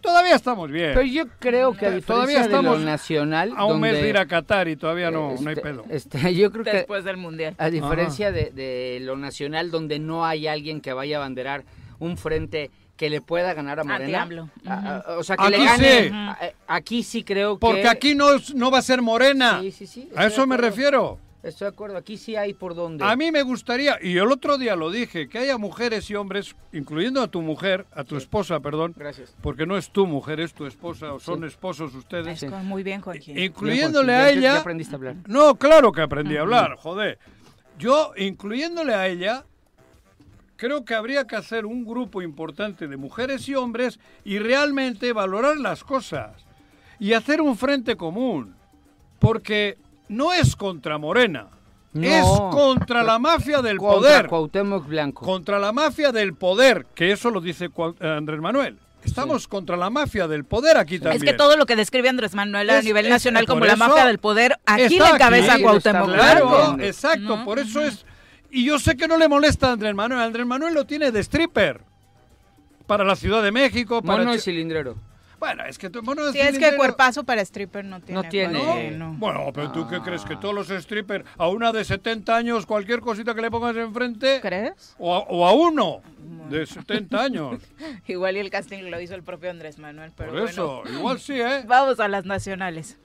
Todavía estamos bien. pero yo creo que a diferencia todavía de lo estamos nacional... a un mes de ir a Qatar y todavía no, no hay este, pedo. este, yo creo que Después del mundial. A diferencia de, de lo nacional, donde no hay alguien que vaya a abanderar un frente que le pueda ganar a Morena. Anti-AMLO. A- a- o sea, que Aquí le gane. sí. a- aquí sí creo que. Porque aquí no, no va a ser morena. Sí, sí, sí, a eso me refiero. Estoy de acuerdo. Aquí sí hay por dónde. A mí me gustaría, y el otro día lo dije, que haya mujeres y hombres, incluyendo a tu mujer, a tu esposa, perdón, Gracias. porque no es tu mujer, es tu esposa, o son Sí. esposos ustedes, Es muy bien, Joaquín. incluyéndole Bien, a Joaquín, ella... Ya aprendiste a hablar. No, claro que aprendí a hablar, joder. Yo, incluyéndole a ella, creo que habría que hacer un grupo importante de mujeres y hombres y realmente valorar las cosas y hacer un frente común. Porque no es contra Morena, No. es contra la mafia del Contra poder. Cuauhtémoc Blanco. Contra la mafia del poder, que eso lo dice eh, Andrés Manuel. Estamos contra la mafia del poder aquí también. Es que todo lo que describe Andrés Manuel a Es- nivel es- nacional como por la mafia del poder, aquí le encabeza aquí. Cuauhtémoc Está Claro, Blanco. exacto, ¿No? por eso es... Y yo sé que no le molesta a Andrés Manuel. Andrés Manuel lo tiene de stripper. Para la Ciudad de México, para... Mono y cilindrero. Bueno, es que... tu- mono de Sí, es que cuerpazo para stripper no tiene. No tiene. ¿No? no. Bueno, pero tú qué crees que todos los strippers, a una de 70 años, cualquier cosita que le pongas enfrente, ¿Crees? o a, o a uno de 70 años. Igual y el casting lo hizo el propio Andrés Manuel, pero Por eso, bueno. igual sí, ¿eh? Vamos a las nacionales.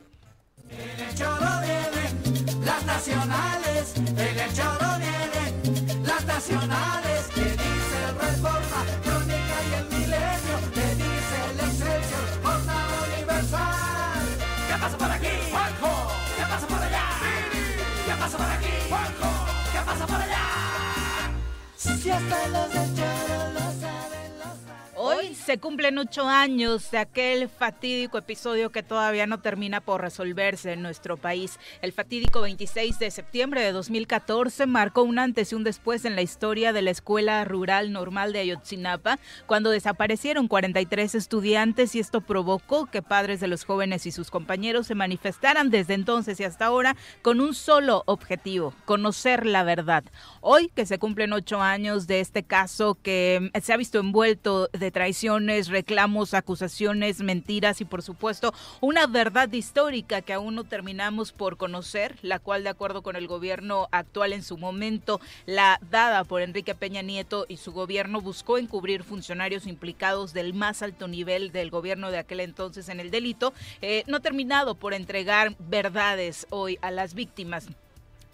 Las nacionales, el choro vienen las nacionales, que dice el Reforma, Crónica y el Milenio, que dice el Excelsior, Jornada Universal. ¿Qué pasa por aquí? Juanjo. ¿Qué pasa por allá? ¿Qué pasa por aquí? Juanjo. ¿Qué pasa por allá? Si hasta los del choro Se cumplen ocho años de aquel fatídico episodio que todavía no termina por resolverse en nuestro país. El fatídico 26 de septiembre de 2014 marcó un antes y un después en la historia de la Escuela Rural Normal de Ayotzinapa, cuando desaparecieron 43 estudiantes y esto provocó que padres de los jóvenes y sus compañeros se manifestaran desde entonces y hasta ahora con un solo objetivo, conocer la verdad. Hoy que se cumplen ocho años de este caso que se ha visto envuelto de traición reclamos, acusaciones, mentiras y por supuesto una verdad histórica que aún no terminamos por conocer, la cual de acuerdo con el gobierno actual en su momento, la dada por Enrique Peña Nieto y su gobierno buscó encubrir funcionarios implicados del más alto nivel del gobierno de aquel entonces en el delito, eh, no terminado por entregar verdades hoy a las víctimas.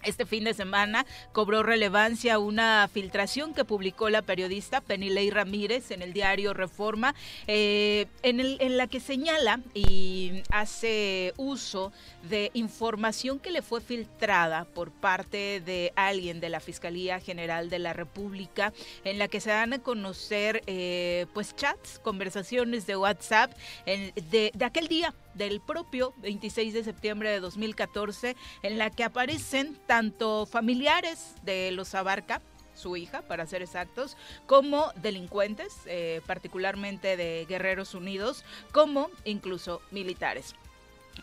Este fin de semana cobró relevancia una filtración que publicó la periodista Penilei Ramírez en el diario Reforma, eh, en, la que señala y hace uso de información que le fue filtrada por parte de alguien de la Fiscalía General de la República, en la que se dan a conocer eh, pues chats, conversaciones de WhatsApp de aquel día del propio 26 de septiembre de 2014, en la que aparecen tanto familiares de los Abarca, su hija, para ser exactos, como delincuentes, eh, particularmente de Guerreros Unidos, como incluso militares.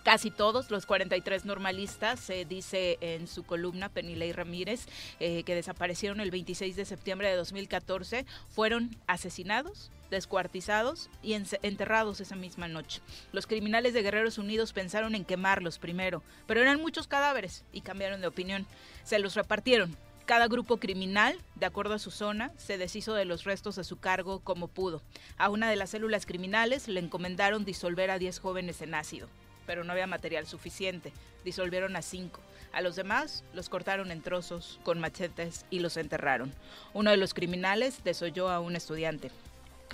Casi todos los 43 normalistas, se dice en su columna Penilei Ramírez, eh, que desaparecieron el 26 de septiembre de 2014, fueron asesinados, descuartizados y enterrados esa misma noche. Los criminales de Guerreros Unidos pensaron en quemarlos primero, pero eran muchos cadáveres y cambiaron de opinión. Se los repartieron. Cada grupo criminal, de acuerdo a su zona, se deshizo de los restos a su cargo como pudo. A una de las células criminales le encomendaron disolver a 10 jóvenes en ácido pero no había material suficiente. Disolvieron a cinco. A los demás los cortaron en trozos con machetes y los enterraron. Uno de los criminales desoyó a un estudiante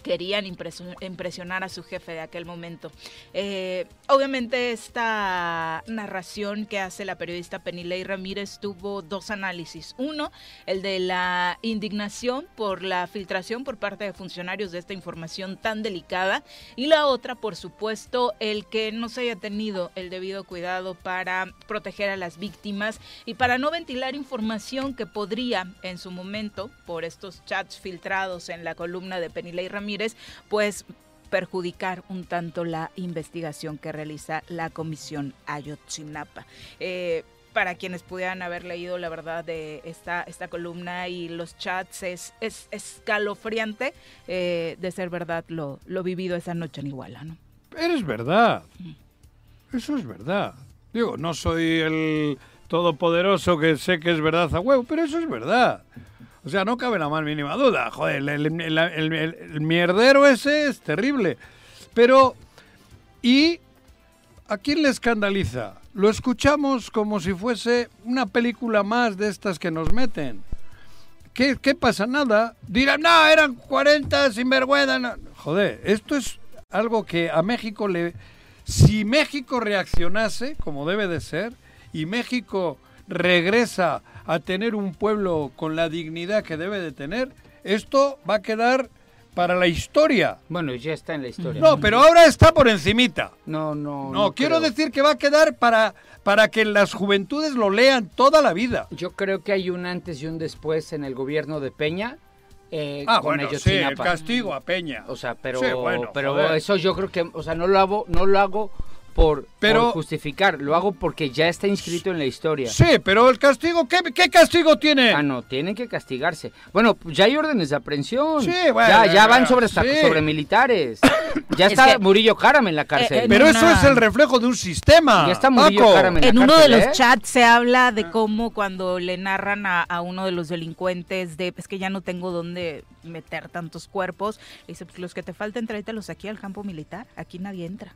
querían impresionar a su jefe de aquel momento. Eh, obviamente esta narración que hace la periodista Penilei Ramírez tuvo dos análisis. Uno, el de la indignación por la filtración por parte de funcionarios de esta información tan delicada y la otra, por supuesto, el que no se haya tenido el debido cuidado para proteger a las víctimas y para no ventilar información que podría en su momento, por estos chats filtrados en la columna de Penilei Ramírez, pues perjudicar un tanto la investigación que realiza la Comisión Ayotzinapa. Eh, para quienes pudieran haber leído la verdad de esta, esta columna y los chats, es, es escalofriante eh, de ser verdad lo, lo vivido esa noche en Iguala. ¿no? Eres verdad. Eso es verdad. Digo, no soy el todopoderoso que sé que es verdad a huevo, pero eso es verdad. O sea, no cabe la más mínima duda. Joder, el, mierdero ese es terrible. Pero, ¿y a quién le escandaliza? Lo escuchamos como si fuese una película más de estas que nos meten. ¿Qué, qué pasa? Nada. Dirán, no, eran 40 sinvergüenza. Joder, esto es algo que a México le... Si México reaccionase, como debe de ser, y México regresa a tener un pueblo con la dignidad que debe de tener, esto va a quedar para la historia. Bueno, ya está en la historia. No, pero ahora está por encimita. No, no. No, quiero decir que va a quedar para, para que las juventudes lo lean toda la vida. Yo creo que hay un antes y un después en el gobierno de Peña. Eh, ah, bueno, sí, el castigo a Peña. O sea, pero, pero eso yo creo que, o sea, no lo hago, no lo hago por, pero, justificar, lo hago porque ya está inscrito en la historia. Sí, pero el castigo, ¿qué, qué castigo tiene? Ah, no, tienen que castigarse. Bueno, ya hay órdenes de aprehensión. Sí, bueno, ya, ya van sobre, sobre militares. Ya está Murillo Karam en la cárcel. Eh, pero eso es el reflejo de un sistema. Ya está Murillo Karam en, en la uno de los ¿eh? chats se habla de cómo cuando le narran a, a, uno de los delincuentes de, es que ya no tengo dónde meter tantos cuerpos, dice, pues los que te falten tráetelos aquí al campo militar, aquí nadie entra.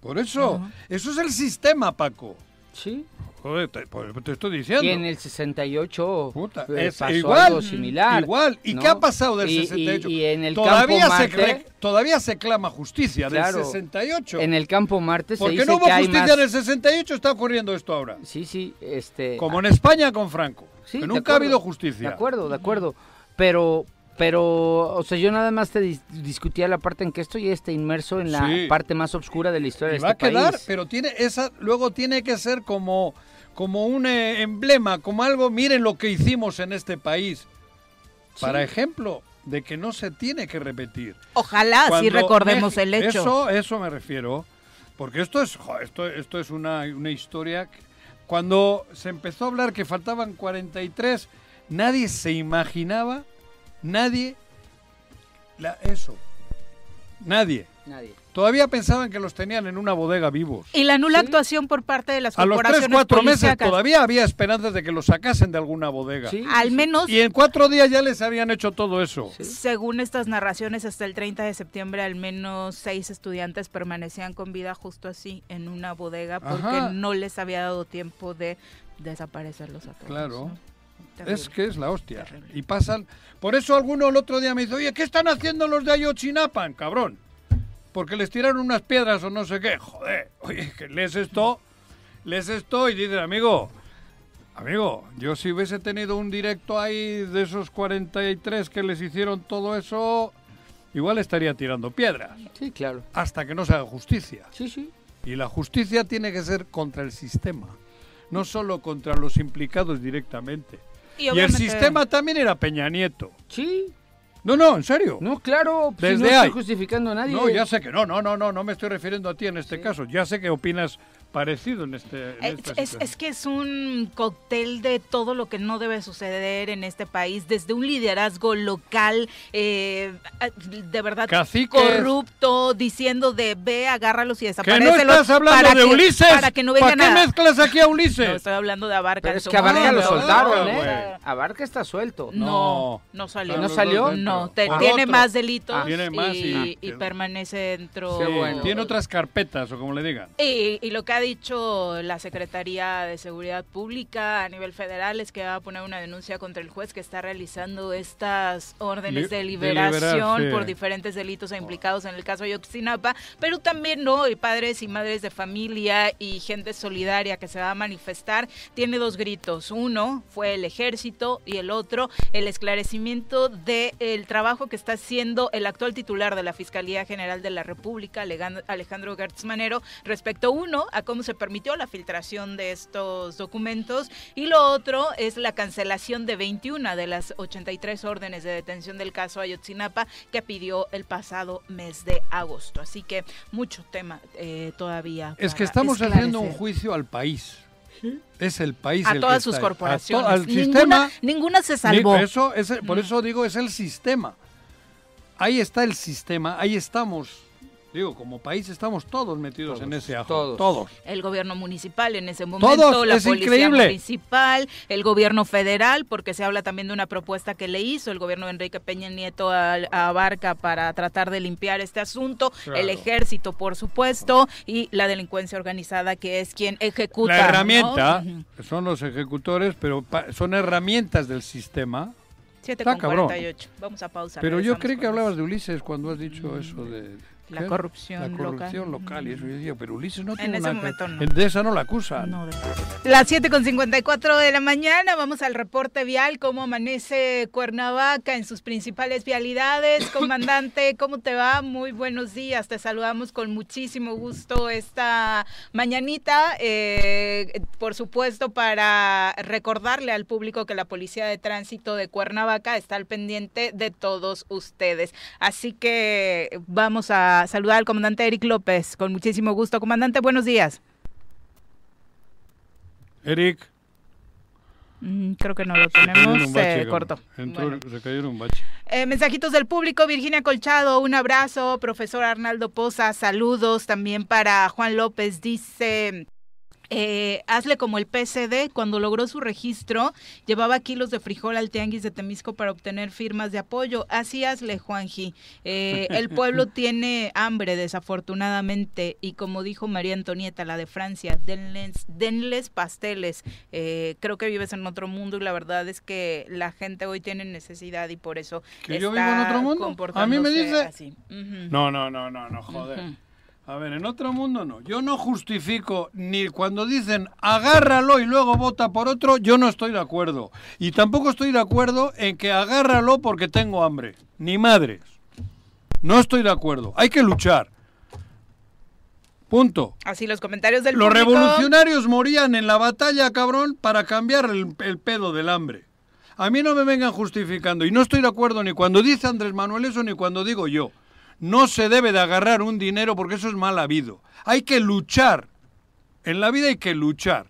Por eso, eso es el sistema, Paco. Sí. Joder, te, te, estoy diciendo. Y en el 68 Puta, eh, es pasó igual, algo similar. Igual. ¿Y ¿no? qué ha pasado del Y- y- 68? Y, en el todavía, campo se Marte, cre- todavía se clama justicia Claro. del 68. en el campo Marte se ¿Por qué dice no hubo que justicia más... en el 68? Está ocurriendo esto ahora. Sí, sí, este... Como en España con Franco. Sí, que nunca ha habido justicia. De acuerdo, de acuerdo. Pero Pero, o sea, yo nada más te dis- discutía la parte en que estoy este inmerso en la Sí. parte más oscura de la historia Y de va a este quedar, país. pero tiene esa, luego tiene que ser como, como un eh, emblema, como algo, miren lo que hicimos en este país. Para ejemplo, de que no se tiene que repetir. Ojalá Cuando recordemos el hecho. Eso, eso me refiero. Porque esto es, jo, esto, esto es una, una historia. que- cuando se empezó a hablar que faltaban 43, nadie se imaginaba, nadie, la- eso. Nadie. Nadie. Todavía pensaban que los tenían en una bodega vivos. Y la nula Sí. actuación por parte de las A los corporaciones tres, cuatro meses todavía había esperanzas de que los sacasen de alguna bodega. Sí, Al menos, Y en cuatro días ya les habían hecho todo eso. según estas narraciones, hasta el 30 de septiembre al menos seis estudiantes permanecían con vida justo así en una bodega porque Ajá. no les había dado tiempo de desaparecerlos a todos. Claro. ¿no? Terrible. Es que es la hostia. Terrible. Y pasan. Por eso alguno el otro día me dice, oye, ¿qué están haciendo los de Ayotzinapan, cabrón? Porque les tiraron unas piedras o no sé qué. Joder, oye, que lees esto, lees esto y dices, amigo, amigo, yo si hubiese tenido un directo ahí de esos 43 que les hicieron todo eso, igual estaría tirando piedras. Sí, claro. Hasta que no se haga justicia. Sí, sí. Y la justicia tiene que ser contra el sistema, no solo contra los implicados directamente. Y, Y el sistema también era Peña Nieto. Sí. No, no, en serio. No, claro. si Desde no estoy justificando a nadie. No, ya sé que no, no, no, no, no me estoy refiriendo a ti en este caso. Ya sé que opinas parecido en este. en Es, esta es- situación. es que es un cóctel de todo lo que no debe suceder en este país, desde un liderazgo local, eh, de verdad Caciques. corrupto, diciendo de ve, agárralos y que no estás hablando para de que- Ulises. Para que no vengan ¿Para qué a... mezclas aquí a Ulises? No, estoy hablando de Abarca. Pero es que Abarca lo soltaron, güey. ¿eh? Abarca está suelto. No, No. no salió. ¿No salió? No, te- tiene otro. más delitos Ah. Tiene más y- y, y permanece dentro. Qué bueno. Tiene otras carpetas o como le digan. Y, y lo que ha dicho la Secretaría de Seguridad Pública a nivel federal es que va a poner una denuncia contra el juez que está realizando estas órdenes de de liberación sí. por diferentes delitos implicados en el caso de Ayotzinapa, pero también no, y padres y madres de familia y gente solidaria que se va a manifestar, tiene dos gritos. Uno fue el ejército y el otro el esclarecimiento del trabajo que está haciendo el actual titular de la Fiscalía General de la República, Alejandro Gertz Manero, respecto uno a cómo se permitió la filtración de estos documentos y lo otro es la cancelación de 21 de las 83 órdenes de detención del caso Ayotzinapa que pidió el pasado mes de agosto. Así que mucho tema eh, todavía. Es que estamos haciendo un juicio al país. Es el país a el que todas sus está corporaciones. al ninguna, sistema. ninguna se Ni- salvó. Eso, es, por eso digo, es el sistema. Ahí está el sistema, ahí estamos. Digo, como país estamos todos metidos en ese ajo. todos. el gobierno municipal en ese momento, Todos, la es policía increíble. municipal, el gobierno federal, porque se habla también de una propuesta que le hizo el gobierno de Enrique Peña Nieto a, a Barca para tratar de limpiar este asunto, Claro. el ejército, por supuesto, y la delincuencia organizada, que es quien ejecuta. La herramienta son los ejecutores, pero pa- son herramientas del sistema. Siete Está con cabrón. 48. Vamos a pausar. Pero yo creí que hablabas de Ulises cuando has dicho eso de... La corrupción La local. corrupción local. Y eso yo decía, pero Ulises no En tiene ese una... momento no. De esa no la acusan. No, de- Las 7 con 54 de la mañana, vamos al reporte vial, cómo amanece Cuernavaca en sus principales vialidades. Comandante, ¿cómo te va? Muy buenos días, te saludamos con muchísimo gusto esta mañanita. Eh, por supuesto, para recordarle al público que la Policía de Tránsito de Cuernavaca está al pendiente de todos ustedes. Así que vamos a saludar al comandante Eric López con muchísimo gusto. Comandante, buenos días. Eric. Mm, creo que no lo tenemos. bache, cortó. Entró- Bueno. Se un bache. Eh, mensajitos del público, Virginia Colchado, un abrazo. Profesor Arnaldo Poza, saludos también para Juan López. Dice, eh, hazle como el PCD, cuando logró su registro, llevaba kilos de frijol al tianguis de Temisco para obtener firmas de apoyo. Así hazle, Juanji. Eh, el pueblo tiene hambre, desafortunadamente, y como dijo María Antonieta, la de Francia, denles, denles pasteles. Eh, creo que vives en otro mundo y la verdad es que la gente hoy tiene necesidad y por eso ¿Que yo está vivo en otro mundo? A mí me dice- así. No, no, no, no, no, joder. A ver, en otro mundo no. Yo no justifico ni cuando dicen agárralo y luego vota por otro, yo no estoy de acuerdo. Y tampoco estoy de acuerdo en que agárralo porque tengo hambre. Ni madres. No estoy de acuerdo. Hay que luchar. Punto. Así los comentarios del Los público. revolucionarios morían en la batalla, cabrón, para cambiar el, el pedo del hambre. A mí no me vengan justificando. Y no estoy de acuerdo ni cuando dice Andrés Manuel eso ni cuando digo yo. No se debe de agarrar un dinero porque eso es mal habido. Hay que luchar. En la vida hay que luchar.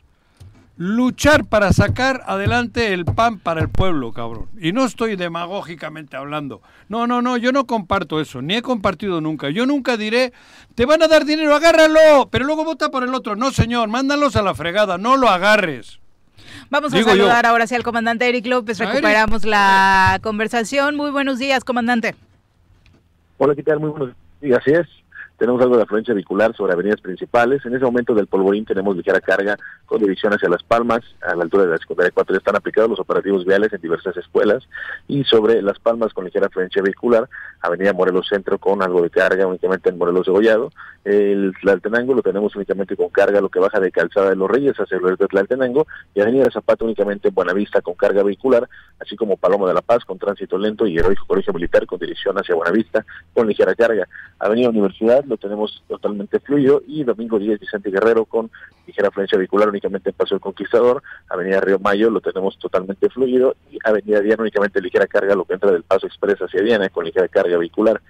Luchar para sacar adelante el pan para el pueblo, cabrón. Y no estoy demagógicamente hablando. No, no, no, yo no comparto eso, ni he compartido nunca. Yo nunca diré, te van a dar dinero, agárralo, pero luego vota por el otro. No, señor, mándalos a la fregada, no lo agarres. Vamos a Digo yo. saludar ahora sí al comandante Eric López. Eric. Recuperamos la conversación. Muy buenos días, comandante. Hola, ¿qué tal? Muy buenos días. Así es. Tenemos algo de afluencia vehicular sobre avenidas principales. En ese momento del polvorín tenemos ligera carga con dirección hacia Las Palmas, a la altura de la secundaria 4. Están aplicados los operativos viales en diversas escuelas. Y sobre Las Palmas con ligera afluencia vehicular, Avenida Morelos Centro con algo de carga únicamente en Morelos de Gollado. El Tlaltenango lo tenemos únicamente con carga, lo que baja de Calzada de los Reyes hacia el de Tlaltenango. Y Avenida Zapata únicamente en Buenavista con carga vehicular, así como Paloma de la Paz con tránsito lento y Heroico Colegio Militar con dirección hacia Buenavista con ligera carga. Avenida Universidad lo tenemos totalmente fluido y Domingo 10 Vicente Guerrero con ligera afluencia vehicular únicamente en Paso del Conquistador. Avenida Río Mayo lo tenemos totalmente fluido y Avenida Diana únicamente ligera carga lo que entra del Paso Express hacia Diana con ligera carga vehicular.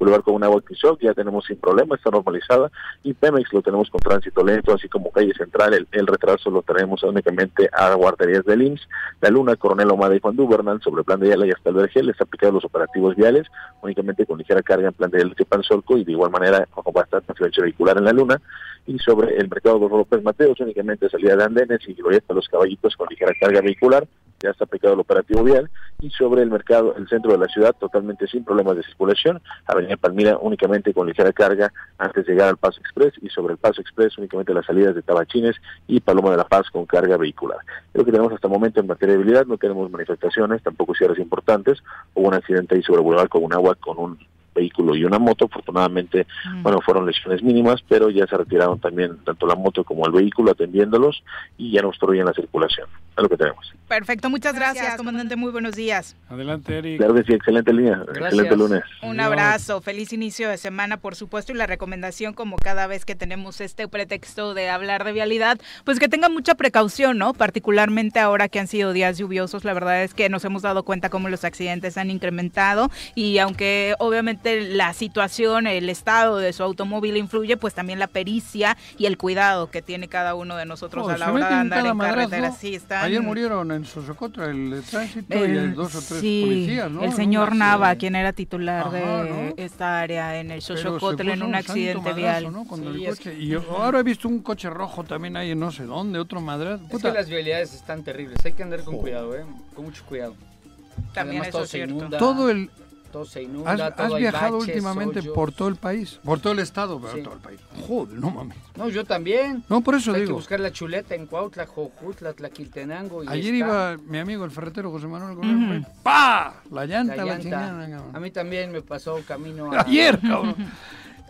Boulevard con una Shock ya tenemos sin problema, está normalizada y Pemex lo tenemos con tránsito lento, así como calle central, el, el retraso lo tenemos únicamente a guarderías del IMSS, la Luna, Coronel Omada y Juan Dubernal, sobre plan de Yala y hasta el Vergel, está aplicado los operativos viales, únicamente con ligera carga en plan de Yala y Panzolco y de igual manera con bastante influencia vehicular en la Luna, y sobre el mercado de López Mateos, únicamente salida de andenes y hasta los caballitos con ligera carga vehicular, ya está aplicado el operativo vial, y sobre el mercado, el centro de la ciudad, totalmente sin problemas de circulación, Avenida Palmira únicamente con ligera carga antes de llegar al Paso Express, y sobre el Paso Express únicamente las salidas de Tabachines y Paloma de la Paz con carga vehicular. Lo que tenemos hasta el momento en materia de habilidad, no tenemos manifestaciones, tampoco cierres importantes, hubo un accidente ahí sobre Boulevard con un agua con un vehículo y una moto. Afortunadamente, bueno, fueron lesiones mínimas, pero ya se retiraron también tanto la moto como el vehículo atendiéndolos y ya no obstruyen la circulación. Es lo que tenemos. Perfecto, muchas gracias, comandante. Muy buenos días. Adelante, Eric. Claro que sí, excelente línea, excelente lunes. Un Adiós. abrazo, feliz inicio de semana, por supuesto, y la recomendación, como cada vez que tenemos este pretexto de hablar de vialidad, pues que tengan mucha precaución, ¿no? Particularmente ahora que han sido días lluviosos, la verdad es que nos hemos dado cuenta cómo los accidentes han incrementado y aunque obviamente la situación, el estado de su automóvil influye, pues también la pericia y el cuidado que tiene cada uno de nosotros Joder, a la hora de andar en madrazo. carretera. Sí, están... Ayer murieron en Sosocotra el de tránsito y El- el dos o tres sí, policías, ¿no? El señor un Nava, quien era titular Ajá, de ¿no? esta área en el Xochocotl en un santo accidente vial. ¿no? Con el Sí, es- coche. Y yo- ahora he visto un coche rojo también ahí en no sé dónde, otro madrazo. Es que las vialidades están terribles, hay que andar con cuidado, ¿eh? Con mucho cuidado. También Además, eso todo es cierto. inunda, Todo el... todo se inunda, Has, todo has hay viajado baches, últimamente hoyos. por todo el país, por todo el estado, pero Sí. todo el país. Joder, no mames. No, yo también. No, por eso Hay que digo. buscar la chuleta en Cuautla, Jojutla, Tlaquiltenango. y Ayer está. iba mi amigo el ferretero José Manuel Gómez, ¡pa! La llanta, La la, llanta. chingada. A mí también me pasó camino a... Ayer, cabrón.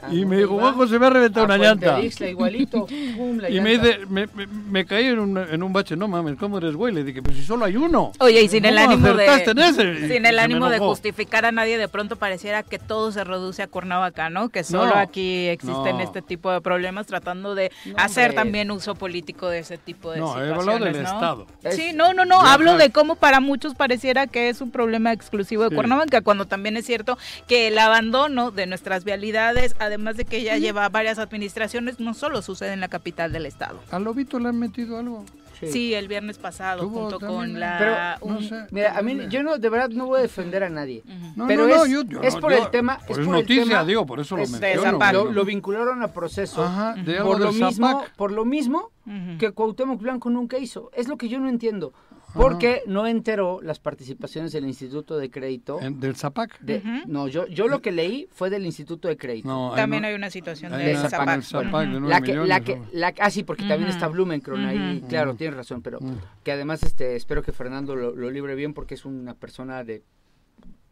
A Y me dijo? Juanjo, se me ha reventado A una llanta. Ixtla, igualito. pum, la Y me dice, me, me, me caí en un, en un bache, no mames, ¿cómo eres güey? Le dije, pues si solo hay uno. Oye, y sin el ¿Cómo ánimo de sin el ánimo de justificar a nadie, de pronto pareciera que todo se reduce a Cuernavaca, ¿no? Que solo No, aquí existen no. este tipo de problemas tratando de No, hacer hombre. también uso político de ese tipo de No, he situaciones, hablado del ¿no? Estado. Sí, no, no, no, hablo de cómo para muchos pareciera que es un problema exclusivo de Sí. Cuernavaca, cuando también es cierto que el abandono de nuestras vialidades, además de que ya lleva varias administraciones, no solo sucede en la capital del estado. ¿Al lobito le han metido algo? Sí, el viernes pasado, Tuvo junto también, con ¿no? la... Pero, no un- sé. Mira, a mí, yo no, de verdad no voy a defender a nadie. No, pero no, no, es, yo- yo es no, por yo- el tema. pues es por el noticia, tema- digo, por eso lo es- menciono. Lo, lo vincularon a proceso. Ajá, de por lo mismo, por lo mismo Ujú. que Cuauhtémoc Blanco nunca hizo. Es lo que yo no entiendo. Porque no enteró las participaciones del Instituto de Crédito. En- ¿Del Zapac? de- No, yo, yo lo que leí fue del Instituto de Crédito. No, También no- hay una situación hay de una- Zapac. el Zapac de nueve la que, la millones, que, ¿no? la, ah, sí, porque también está Blumenkron ahí, Ujú. claro, tienes razón, pero que además este, espero que Fernando lo, lo libre bien porque es una persona de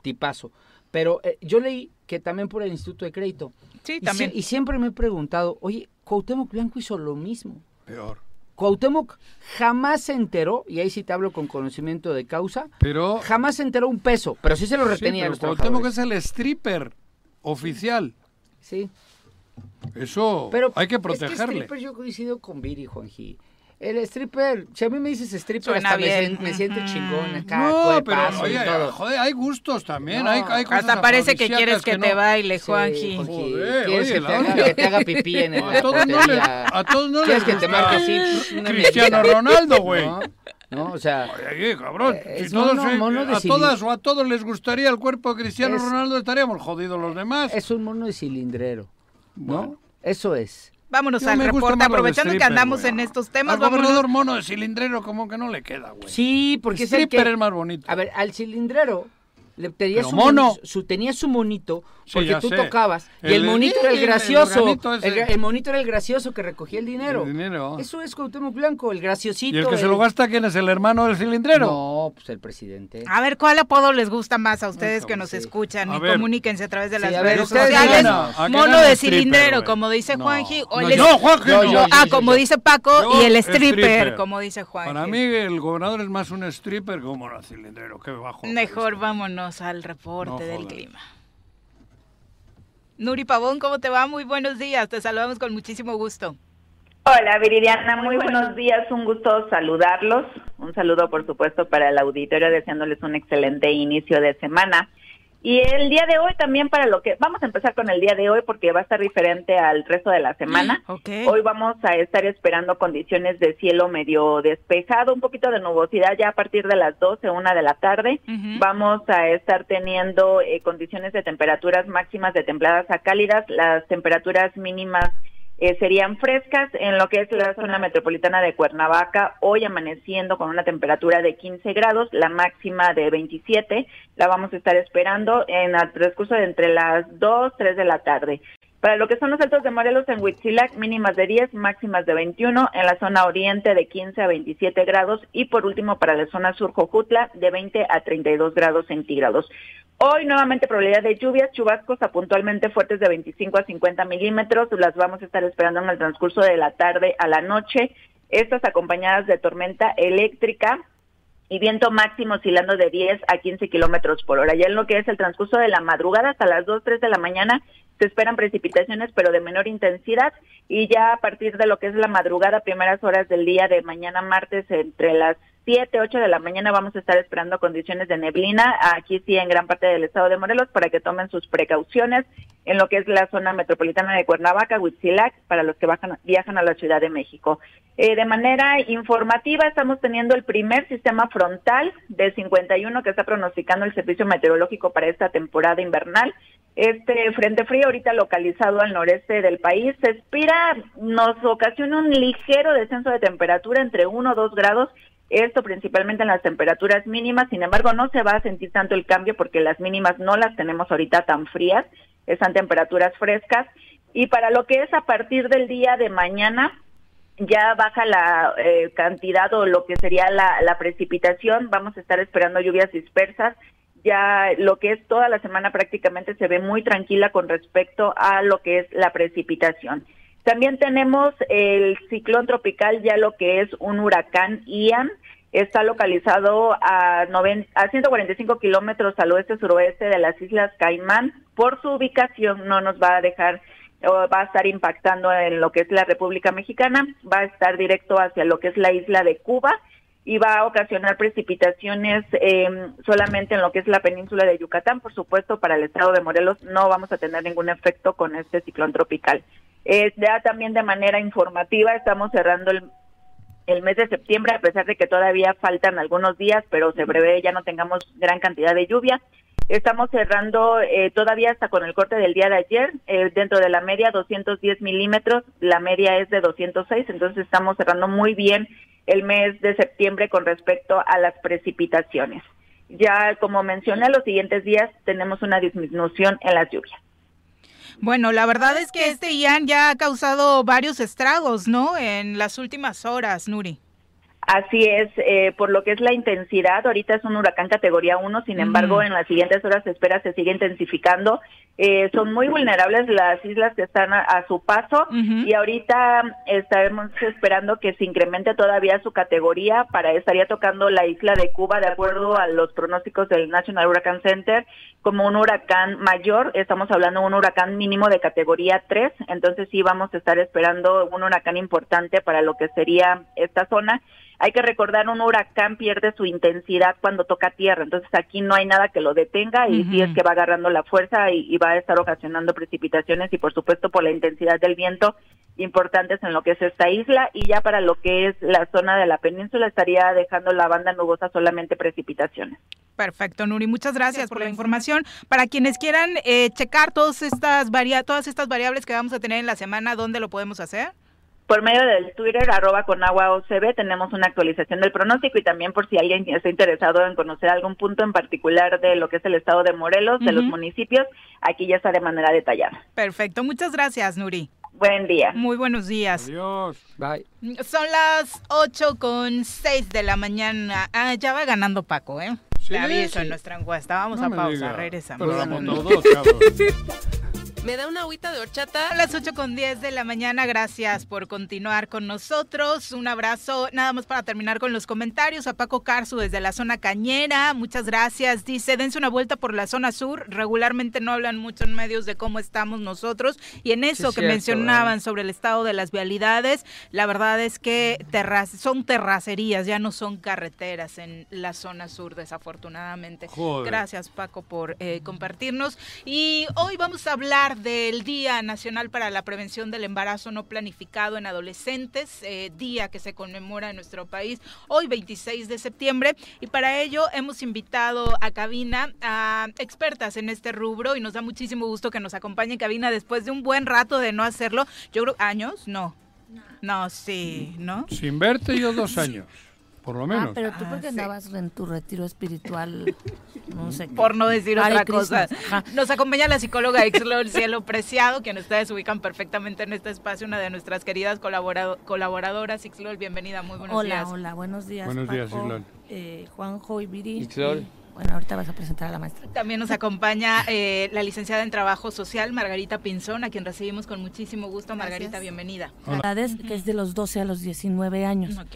tipazo. Pero eh, yo leí que también por el Instituto de Crédito. Sí, Y también. y siempre me he preguntado, oye, Cuauhtémoc Blanco hizo lo mismo. Peor. Cuauhtémoc jamás se enteró, y ahí sí te hablo con conocimiento de causa, Pero. jamás se enteró un peso, pero sí se lo Sí, retenía a pero los Cuauhtémoc es el stripper oficial. Sí. Eso Pero hay que Es que protegerle. stripper yo coincido con Viri, Juanji. El stripper, si a mí me dices stripper, Suena hasta me, bien. me siento chingón acá, no, pero cuerpazo y oye, todo. joder, hay gustos también. No, hay, hay cosas Hasta parece que quieres que, te no- baile, Sí, Juanji. Juanji, Joder, ¿Quieres oye, que, te haga, onda. que te haga pipí en el A todos no les, portería? a todos no ¿Quieres les que te marque así Cristiano? Ronaldo, güey. ¿No? No, o sea, Oye, cabrón, Eh, si es todos, mono- a todas o a todos les gustaría el cuerpo de Cristiano Es- Ronaldo, estaríamos jodidos los demás. es un mono de cilindrero, ¿no? Bueno. Eso es. Vámonos Yo al reporte, aprovechando que andamos en estos temas, Al vámonos. gobernador mono de cilindrero como que no le queda, güey. Sí, porque es el que... es más bonito. A ver, al cilindrero le su, mono. moni- su tenía su monito Sí, porque ya tú sé. tocabas y el, El- monito era el el gracioso. El, el monito era el gracioso que recogía el dinero. El dinero. Eso es Cuauhtémoc Blanco, el graciosito. ¿Y el que se lo gasta quién es? ¿El hermano del cilindrero? No, pues el presidente. A ver, ¿cuál apodo les gusta más a ustedes que nos sí. escuchan? A y ver. comuníquense a través de Sí, las redes ustedes sociales. digan, ¿a qué Mono de güey? como dice. Juanji. O No, el no, Juanji. Ah, como dice Paco, y el stripper, como dice Juanji. Para mí el gobernador es más un stripper que un mono de cilindrero. Qué bajo. Mejor vámonos al reporte No del clima. Nuri Pavón, ¿cómo te va? Muy buenos días. Te saludamos con muchísimo gusto. Hola Viridiana, muy buenos días, un gusto saludarlos. Un saludo por supuesto para el auditorio, deseándoles un excelente inicio de semana. Y el día de hoy también para lo que, vamos a empezar con el día de hoy porque va a estar diferente al resto de la semana. Ok. Hoy vamos a estar esperando condiciones de cielo medio despejado, un poquito de nubosidad ya a partir de las 12, una de la tarde. Vamos a estar teniendo eh, condiciones de temperaturas máximas de templadas a cálidas, las temperaturas mínimas eh, serían frescas en lo que es la zona metropolitana de Cuernavaca, hoy amaneciendo con una temperatura de 15 grados, la máxima de 27, la vamos a estar esperando en el transcurso de entre las 2, 3 de la tarde. Para lo que son los altos de Morelos en Huitzilac, mínimas de 10, máximas de 21, en la zona oriente de 15 a 27 grados y por último para la zona sur Jojutla de 20 a 32 grados centígrados. Hoy nuevamente probabilidad de lluvias, chubascos a puntualmente fuertes de 25 a 50 milímetros, las vamos a estar esperando en el transcurso de la tarde a la noche, estas acompañadas de tormenta eléctrica, y viento máximo oscilando de 10 a 15 kilómetros por hora. Ya en lo que es el transcurso de la madrugada hasta las 2, 3 de la mañana se esperan precipitaciones, pero de menor intensidad. Y ya a partir de lo que es la madrugada, primeras horas del día de mañana martes, entre las 7, 8 de la mañana, vamos a estar esperando condiciones de neblina. Aquí sí, en gran parte del estado de Morelos, para que tomen sus precauciones en lo que es la zona metropolitana de Cuernavaca, Huitzilac, para los que bajan- viajan a la Ciudad de México. Eh, de manera informativa, estamos teniendo el primer sistema frontal de 51 que está pronosticando el Servicio Meteorológico para esta temporada invernal. Este frente frío, ahorita localizado al noreste del país, se espera, nos ocasiona un ligero descenso de temperatura entre 1 o 2 grados esto principalmente en las temperaturas mínimas, sin embargo no se va a sentir tanto el cambio porque las mínimas no las tenemos ahorita tan frías, están temperaturas frescas. Y para lo que es a partir del día de mañana ya baja la eh, cantidad o lo que sería la, la precipitación, vamos a estar esperando lluvias dispersas, ya lo que es toda la semana prácticamente se ve muy tranquila con respecto a lo que es la precipitación. También tenemos el ciclón tropical, ya lo que es un huracán Ian, está localizado a, noven- a 145 kilómetros al oeste-suroeste de las Islas Caimán. Por su ubicación no nos va a dejar o va a estar impactando en lo que es la República Mexicana, va a estar directo hacia lo que es la isla de Cuba y va a ocasionar precipitaciones eh, solamente en lo que es la península de Yucatán. Por supuesto, para el estado de Morelos no vamos a tener ningún efecto con este ciclón tropical. Eh, ya también de manera informativa estamos cerrando el, mes de septiembre, a pesar de que todavía faltan algunos días, pero se prevé ya no tengamos gran cantidad de lluvia. Estamos cerrando eh, todavía hasta con el corte del día de ayer, eh, dentro de la media 210 milímetros, la media es de 206, entonces estamos cerrando muy bien el mes de septiembre con respecto a las precipitaciones. Ya como mencioné, los siguientes días tenemos una disminución en las lluvias. Bueno, la verdad es que este Ian ya ha causado varios estragos, ¿no? En las últimas horas, Nuri. Así es, eh, por lo que es la intensidad, ahorita es un huracán categoría 1, sin embargo, en las siguientes horas se espera se sigue intensificando. Eh, son muy vulnerables las islas que están a, a su paso y ahorita estaremos esperando que se incremente todavía su categoría para estaría tocando la isla de Cuba de acuerdo a los pronósticos del National Hurricane Center como un huracán mayor, estamos hablando de un huracán mínimo de categoría 3, entonces sí vamos a estar esperando un huracán importante para lo que sería esta zona. Hay que recordar, un huracán pierde su intensidad cuando toca tierra, entonces aquí no hay nada que lo detenga y sí es que va agarrando la fuerza y, y va a estar ocasionando precipitaciones y por supuesto por la intensidad del viento importantes en lo que es esta isla y ya para lo que es la zona de la península estaría dejando la banda nubosa solamente precipitaciones. Perfecto, Nuri. Muchas gracias por la información. Para quienes quieran eh, checar todas estas, varia todas estas variables que vamos a tener en la semana, ¿dónde lo podemos hacer? Por medio del Twitter, arroba con agua OCB, tenemos una actualización del pronóstico y también por si alguien está interesado en conocer algún punto en particular de lo que es el estado de Morelos, de los municipios, aquí ya está de manera detallada. Perfecto. Muchas gracias, Nuri. Buen día. Muy buenos días. Adiós. Bye. Son las 8 con 6 de la mañana. Ah, ya va ganando Paco, ¿eh? Sí, Te aviso sí. en nuestra encuesta. Vamos No a pausa, diga. regresamos. Pero ¿Me da una agüita de horchata? A las 8 con 10 de la mañana, gracias por continuar con nosotros. Un abrazo, nada más para terminar con los comentarios. A Paco Carzu desde la zona cañera, muchas gracias. Dice, dense una vuelta por la zona sur. Regularmente no hablan mucho en medios de cómo estamos nosotros. Y en eso Sí, que cierto, mencionaban sobre el estado de las vialidades, la verdad es que terraz son terracerías, ya no son carreteras en la zona sur, desafortunadamente. Joder. Gracias, Paco, por eh, compartirnos. Y hoy vamos a hablar del Día Nacional para la Prevención del Embarazo No Planificado en Adolescentes, eh, día que se conmemora en nuestro país hoy 26 de septiembre. Y para ello hemos invitado a cabina a expertas en este rubro y nos da muchísimo gusto que nos acompañe en cabina después de un buen rato de no hacerlo. Yo creo, ¿años? No. No, sí, ¿no? Sin verte yo dos años, por lo menos. Ah, pero tú Ah, porque sí. andabas en tu retiro espiritual, no sé. qué. por no decir Hare otra cosa. Krishna. Nos acompaña la psicóloga Ixlor Cielo Preciado, quien ustedes ubican perfectamente en este espacio, una de nuestras queridas colaborado- colaboradoras. Ixlor, bienvenida, muy buenos Hola, días. hola, buenos días. Buenos días, Paco, Islol. eh, Juanjo y Viri. Ixlol. Y, Bueno, ahorita vas a presentar a la maestra. También nos acompaña eh, la licenciada en Trabajo Social, Margarita Pinzón, a quien recibimos con muchísimo gusto. Margarita, Gracias. bienvenida. La edad es que es de los 12 a los 19 años. Ok.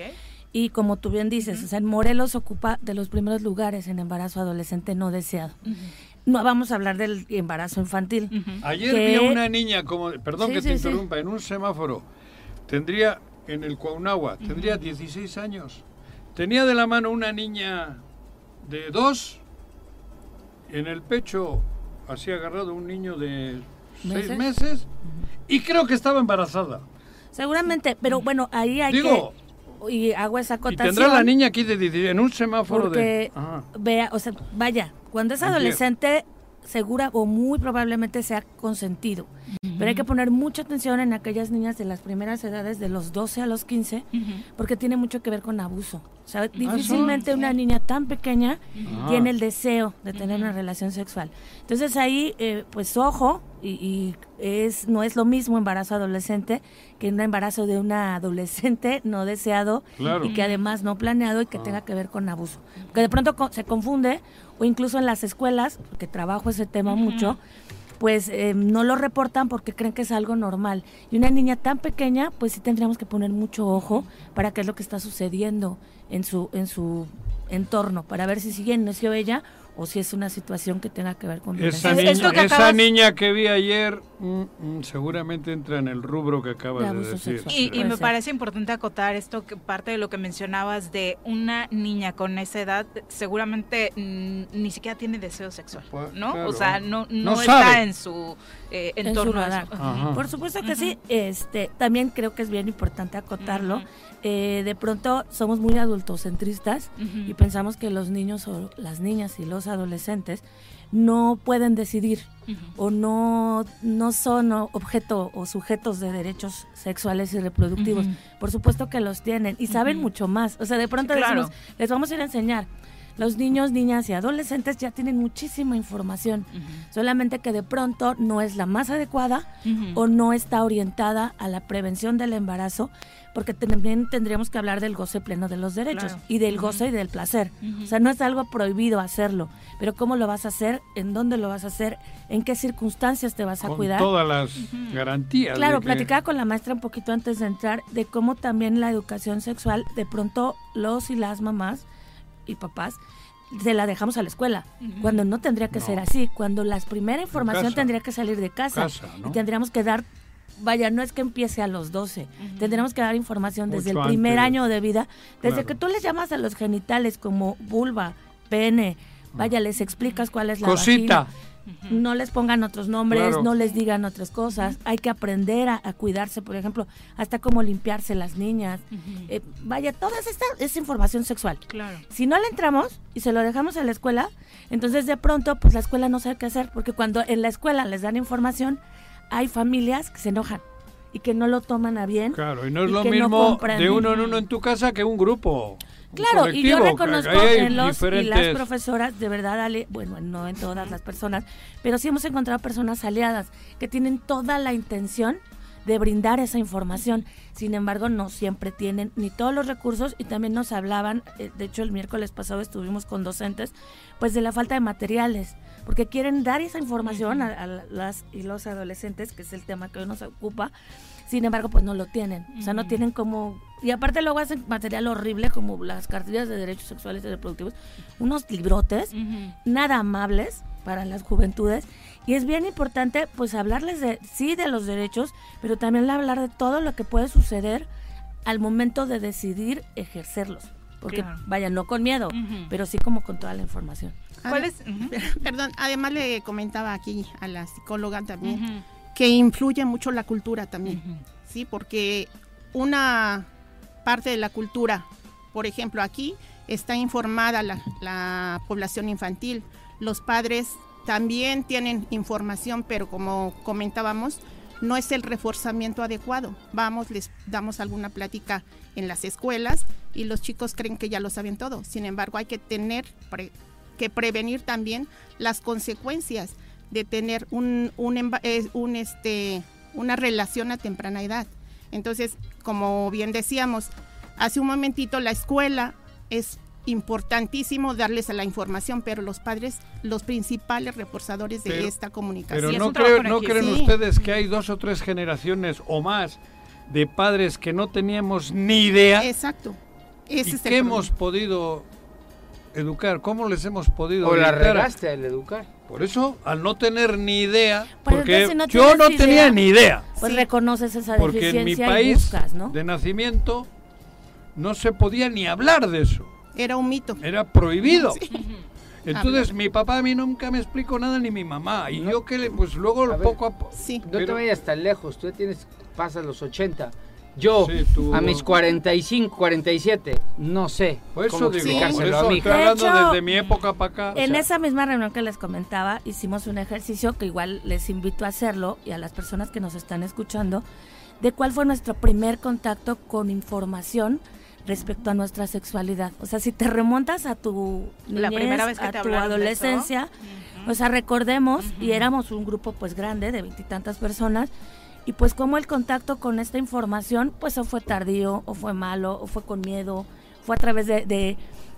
Y como tú bien dices, o sea, en Morelos ocupa de los primeros lugares en embarazo adolescente no deseado. No vamos a hablar del embarazo infantil. Ayer que- vi a una niña, como, perdón Sí, que sí, te sí. interrumpa, en un semáforo. Tendría, en el Cuaunagua, tendría 16 años. Tenía de la mano una niña de dos, en el pecho, así agarrado un niño de seis ¿Meses? y creo que estaba embarazada. Seguramente, pero bueno, ahí hay Digo, que... Y hago esa y acotación. tendrá la niña aquí de 16, en un semáforo Porque, de... Ajá. vea, o sea, vaya, cuando es adolescente, segura o muy probablemente sea consentido. Pero hay que poner mucha atención en aquellas niñas de las primeras edades, de los 12 a los 15, porque tiene mucho que ver con abuso. O sea, difícilmente una niña tan pequeña Ah. tiene el deseo de tener una relación sexual. Entonces ahí, eh, pues ojo, y, y es no es lo mismo embarazo adolescente que un embarazo de una adolescente no deseado Claro. y que además no planeado y que tenga que ver con abuso. Que de pronto co- se confunde, o incluso en las escuelas, porque trabajo ese tema mucho, pues eh, no lo reportan porque creen que es algo normal. Y una niña tan pequeña, pues sí tendríamos que poner mucho ojo para qué es lo que está sucediendo en su, en su entorno, para ver si sigue en necio ella o si es una situación que tenga que ver con Esa, violencia. niña, esto que esa acabas- niña que vi ayer mm, mm, seguramente entra en el rubro que acabas De decir. sexual. Y, me parece importante acotar esto, que parte de lo que mencionabas de una niña con esa edad, seguramente mm, ni siquiera tiene deseo sexual, Pues, ¿no? claro. O sea, no, no, No está sabe. en su eh, En su entorno. a radar. eso. Ajá. Por supuesto que sí, este, también creo que es bien importante acotarlo. Eh, de pronto somos muy adultocentristas y pensamos que los niños o las niñas y los adolescentes no pueden decidir o no, no son objeto o sujetos de derechos sexuales y reproductivos. Por supuesto que los tienen y saben mucho más. O sea, de pronto Sí, claro. decimos, les vamos a ir a enseñar. Los niños, niñas y adolescentes ya tienen muchísima información, solamente que de pronto no es la más adecuada o no está orientada a la prevención del embarazo, porque también tendríamos que hablar del goce pleno de los derechos Claro. y del goce y del placer. O sea, no es algo prohibido hacerlo, pero cómo lo vas a hacer, en dónde lo vas a hacer, en qué circunstancias te vas a Con cuidar. todas las garantías. Claro, que- platicaba con la maestra un poquito antes de entrar de cómo también la educación sexual, de pronto los y las mamás y papás se la dejamos a la escuela, cuando no tendría que ser así, cuando la primera información casa. tendría que salir de casa, Casa, ¿no? y tendríamos que dar, vaya, no es que empiece a los 12, tendríamos que dar información desde el primer antes. año de vida, desde Claro. que tú les llamas a los genitales como vulva, pene, vaya, les explicas cuál es la Cosita. vagina. No les pongan otros nombres, Claro. no les digan otras cosas. Hay que aprender a, a cuidarse, por ejemplo, hasta cómo limpiarse las niñas. Eh, vaya, toda esta es información sexual. Claro. Si no le entramos y se lo dejamos en la escuela, entonces de pronto, pues la escuela no sabe qué hacer, porque cuando en la escuela les dan información, hay familias que se enojan y que no lo toman a bien. Claro, y no es lo no mismo de uno en uno en tu casa que un grupo. Claro, y yo reconozco que los y las diferentes- profesoras, de verdad, Ale, bueno, no en todas las personas, pero sí hemos encontrado personas aliadas que tienen toda la intención de brindar esa información. Sin embargo, no siempre tienen ni todos los recursos y también nos hablaban, eh, de hecho el miércoles pasado estuvimos con docentes, pues de la falta de materiales, porque quieren dar esa información a, a las y los adolescentes, que es el tema que hoy nos ocupa, sin embargo, pues no lo tienen. O sea, no tienen como... Y aparte luego hacen material horrible como las cartillas de derechos sexuales y reproductivos, unos librotes nada amables para las juventudes. Y es bien importante pues hablarles de, sí, de los derechos, pero también hablar de todo lo que puede suceder al momento de decidir ejercerlos. Porque, Claro. vaya, no con miedo, pero sí como con toda la información. ¿Cuál es? Perdón, además le comentaba aquí a la psicóloga también que influye mucho la cultura también, ¿sí? Porque una parte de la cultura, por ejemplo, aquí está informada la, la población infantil, los padres también tienen información, pero como comentábamos, no es el reforzamiento adecuado. Vamos, les damos alguna plática en las escuelas y los chicos creen que ya lo saben todo. Sin embargo, hay que tener pre- que prevenir también las consecuencias de tener un, un, un, este, una relación a temprana edad. Entonces, como bien decíamos, hace un momentito la escuela es importantísimo darles a la información, pero los padres, los principales reforzadores de Pero- esta comunicación. Pero no, creo- no creen ustedes que hay dos o tres generaciones o más de padres que no teníamos ni idea Exacto. y Ese es que el hemos podido educar. ¿Cómo les hemos podido O la regaste al educar. Por eso, al no tener ni idea, Pues porque entonces, si no yo no tenía ni idea. Pues reconoces esa Porque en mi deficiencia y país buscas, ¿no? de nacimiento no se podía ni hablar de eso. Era un mito. Era prohibido. Sí. Entonces mi papá a mí nunca me explicó nada ni mi mamá. Y yo que le, pues luego A ver, poco a poco... Sí. No te vayas tan lejos, tú ya tienes, pasas los 80. Yo, Sí, tú- a mis 45, 47, no sé Por eso cómo digo, por eso a mi hija. hablando De hecho, desde mi época para acá. En esa misma reunión que les comentaba, hicimos un ejercicio que igual les invito a hacerlo y a las personas que nos están escuchando, de cuál fue nuestro primer contacto con información respecto a nuestra sexualidad. O sea, si te remontas a tu La niñez, primera vez que a te tu adolescencia, o sea, recordemos, y éramos un grupo pues grande de veintitantas personas, y pues como el contacto con esta información, pues o fue tardío, o fue malo, o fue con miedo, fue a través de, de,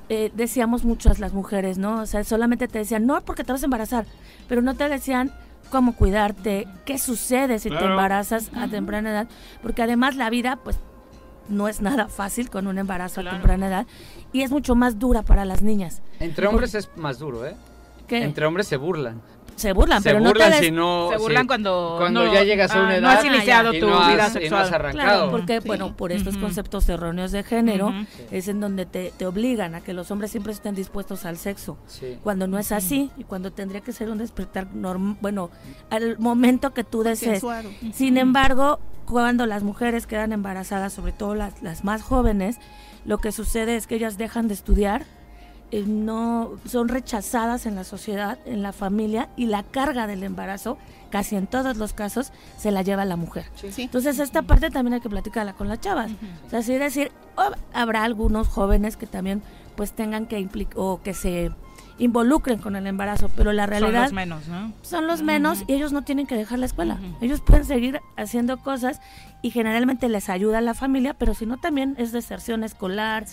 eh, decíamos muchas las mujeres, ¿no? O sea, solamente te decían, no, porque te vas a embarazar, pero no te decían cómo cuidarte, qué sucede si te embarazas a temprana edad, porque además la vida, pues, no es nada fácil con un embarazo a temprana edad y es mucho más dura para las niñas. Entre hombres es más duro, ¿eh? ¿Qué? Entre hombres se burlan. Se burlan, se pero no te burlan des- si no... Se burlan cuando Cuando no- ya llegas a ah, una no edad... has iniciado tu no has- vida no sexual. has arrancado. Claro, porque, bueno, por estos conceptos erróneos de género, es en donde te, te obligan a que los hombres siempre estén dispuestos al sexo. Sí. Cuando no es así, y cuando tendría que ser un despertar normal, bueno, al momento que tú desees. Sin embargo, cuando las mujeres quedan embarazadas, sobre todo las, las más jóvenes, lo que sucede es que ellas dejan de estudiar, eh, no son rechazadas en la sociedad, en la familia, y la carga del embarazo, casi en todos los casos, se la lleva la mujer. Entonces, esta parte también hay que platicarla con las chavas. O sea, así decir, O habrá algunos jóvenes que también pues tengan que implicar o que se involucren con el embarazo, pero la realidad Son los menos, ¿no? son los menos y ellos no tienen que dejar la escuela. Ellos pueden seguir haciendo cosas y generalmente les ayuda a la familia, pero si no también es deserción escolar,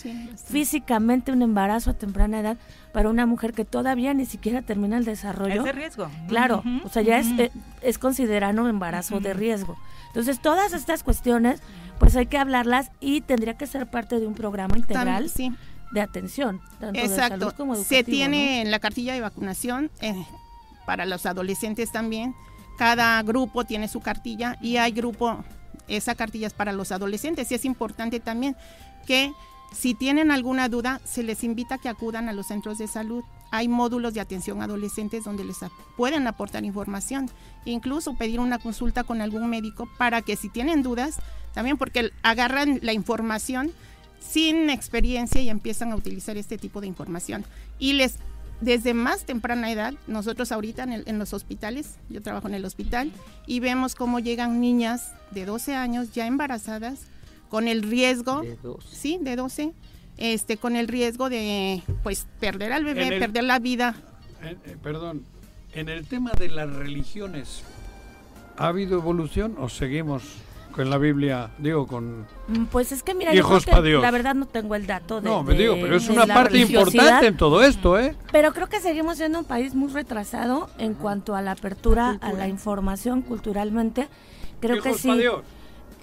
físicamente un embarazo a temprana edad para una mujer que todavía ni siquiera termina el desarrollo. Es de riesgo. Claro, o sea, ya ujú. es, eh, es considerado un embarazo de riesgo. Entonces, todas estas cuestiones, pues hay que hablarlas y tendría que ser parte de un programa integral sí. De atención, tanto de Exacto. salud como Se tiene ¿no? en la cartilla de vacunación eh, para los adolescentes también. Cada grupo tiene su cartilla y hay grupo, esa cartilla es para los adolescentes y es importante también que si tienen alguna duda se les invita a que acudan a los centros de salud. Hay módulos de atención a adolescentes donde les pueden aportar información, incluso pedir una consulta con algún médico para que si tienen dudas, también porque agarran la información sin experiencia y empiezan a utilizar este tipo de información. Y les, desde más temprana edad, nosotros ahorita en, el- en los hospitales, yo trabajo en el hospital, y vemos cómo llegan niñas de 12 años ya embarazadas con el riesgo, De sí, de 12, este, con el riesgo de, pues, perder al bebé, el- perder la vida. Eh, eh, perdón, en el tema de las religiones, ¿ha habido evolución o seguimos con la Biblia, digo, con... Mm, Pues es que mira, Hijos yo creo pa' que Dios. la verdad no tengo el dato de No, me digo, pero es una parte importante en todo esto, ¿eh? Pero creo que seguimos siendo un país muy retrasado en cuanto a la apertura a la información culturalmente. Creo que sí. Dios.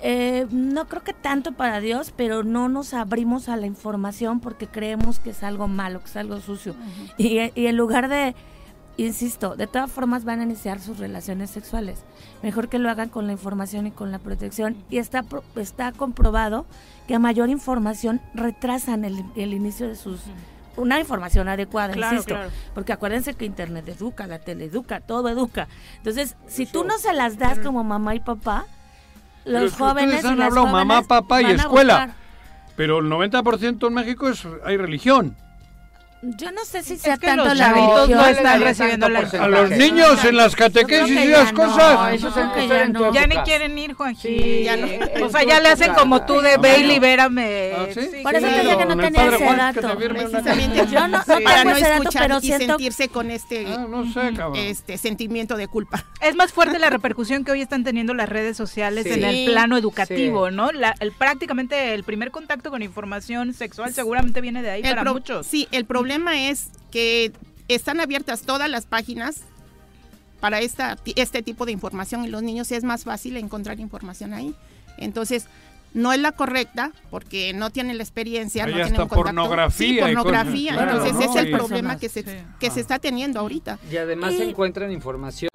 Eh, no creo que tanto para Dios, pero no nos abrimos a la información porque creemos que es algo malo, que es algo sucio. y, y en lugar de, insisto, de todas formas van a iniciar sus relaciones sexuales. Mejor que lo hagan con la información y con la protección. Y está, está comprobado que a mayor información retrasan el, el inicio de sus... Una información adecuada, Claro, insisto. claro. Porque acuérdense que Internet educa, la tele educa, todo educa. Entonces, si tú no se las das como mamá y papá, los jóvenes han hablado mamá, papá y escuela. buscar. Pero el 90% en México es, hay religión. Yo no sé si sea que tanto los la chavitos religión. no están recibiendo la A los niños en las catequesis y esas cosas. eso es que ya tu no. Ya ni quieren ir, Juanji. Sí, Ya o sea, ya le hacen como tú de ve y libérame. ¿Ah, sí? Por eso te Claro, dije que no tenía ese Juan, dato. te Precisamente Yo no, no para no dato, escuchar pero y siento sentirse con este, Ah, no sé, cabrón. este sentimiento de culpa. Es más fuerte la repercusión que hoy están teniendo las redes sociales Sí. en el plano educativo, Sí. ¿no? La- el, prácticamente el primer contacto con información sexual seguramente viene de ahí El para pro- muchos. Sí, el problema es que están abiertas todas las páginas para esta, este tipo de información y los niños es más fácil encontrar información ahí. Entonces, no es la correcta porque no tienen la experiencia, no tienen contacto. pornografía Sí, pornografía. claro, Entonces, es el problema que se, Sí. que se está teniendo ahorita. Y además Y- encuentran información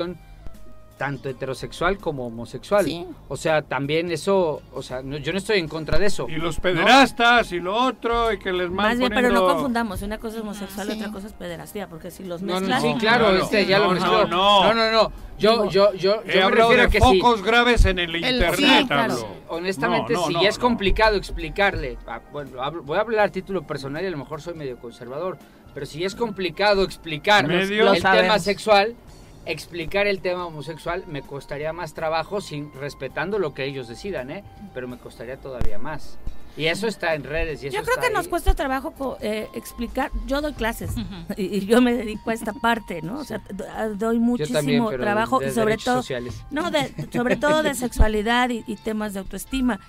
tanto heterosexual como homosexual. Sí. O sea, también eso, o sea, no- yo no estoy en contra de eso. Y los ¿no? pederastas y lo otro, y que les Más bien, pero no confundamos. Una cosa es homosexual, Sí. otra cosa es pederastía, porque si los No, no, mezclas... sí, claro, Claro. este ya No, lo no, mezcló. no. no, no, no. Yo, yo, yo, He yo me refiero de a que sí. focos graves en el, internet. sí, claro. hablo. Honestamente, No, no, si ya es no. complicado explicarle, ah, bueno, hablo- voy a hablar a título personal y a lo mejor soy medio conservador, pero si es complicado explicar Medio. el tema sexual, explicar el tema homosexual me costaría más trabajo sin respetando lo que ellos decidan, ¿eh? Pero me costaría todavía más. Y eso está en redes y eso Yo creo está que nos cuesta trabajo eh, explicar. Yo doy clases y, y yo me dedico a esta parte, ¿no? O sea, do- a- doy muchísimo también, trabajo de y sobre todo, sociales. no, de, sobre todo de sexualidad y, y temas de autoestima.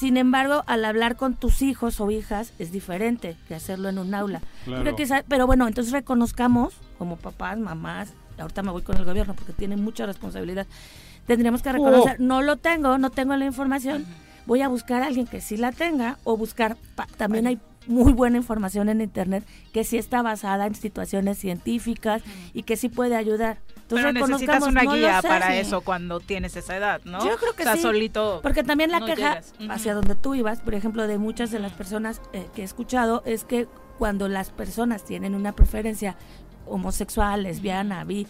Sin embargo, al hablar con tus hijos o hijas es diferente que hacerlo en un aula. Claro. Creo que quizá- pero bueno, entonces reconozcamos como papás, mamás, ahorita me voy con el gobierno porque tienen mucha responsabilidad. Tendríamos que reconocer, no lo tengo, no tengo la información, voy a buscar a alguien que sí la tenga o buscar, pa- también hay muy buena información en internet que sí está basada en situaciones científicas y que sí puede ayudar. Entonces, Pero necesitas una no guía sé, para sí. eso cuando tienes esa edad, ¿no? Yo creo que o sea, sí. solito. Porque también la no queja hacia donde tú ibas, por ejemplo, de muchas de las personas eh, que he escuchado, es que cuando las personas tienen una preferencia homosexual, lesbiana, bi,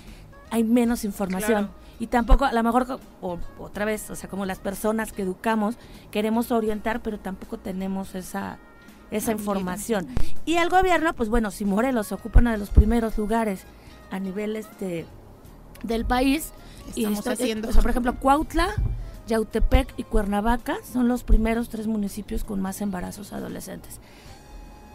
hay menos información. Claro. Y tampoco, a lo mejor, o, otra vez, o sea, como las personas que educamos, queremos orientar, pero tampoco tenemos esa esa información. Y el gobierno, pues bueno, si Morelos ocupa uno de los primeros lugares a nivel este del país, y Estamos esto- eh, haciendo. o sea, por ejemplo, Cuautla Yautepec y Cuernavaca son los primeros tres municipios con más embarazos adolescentes.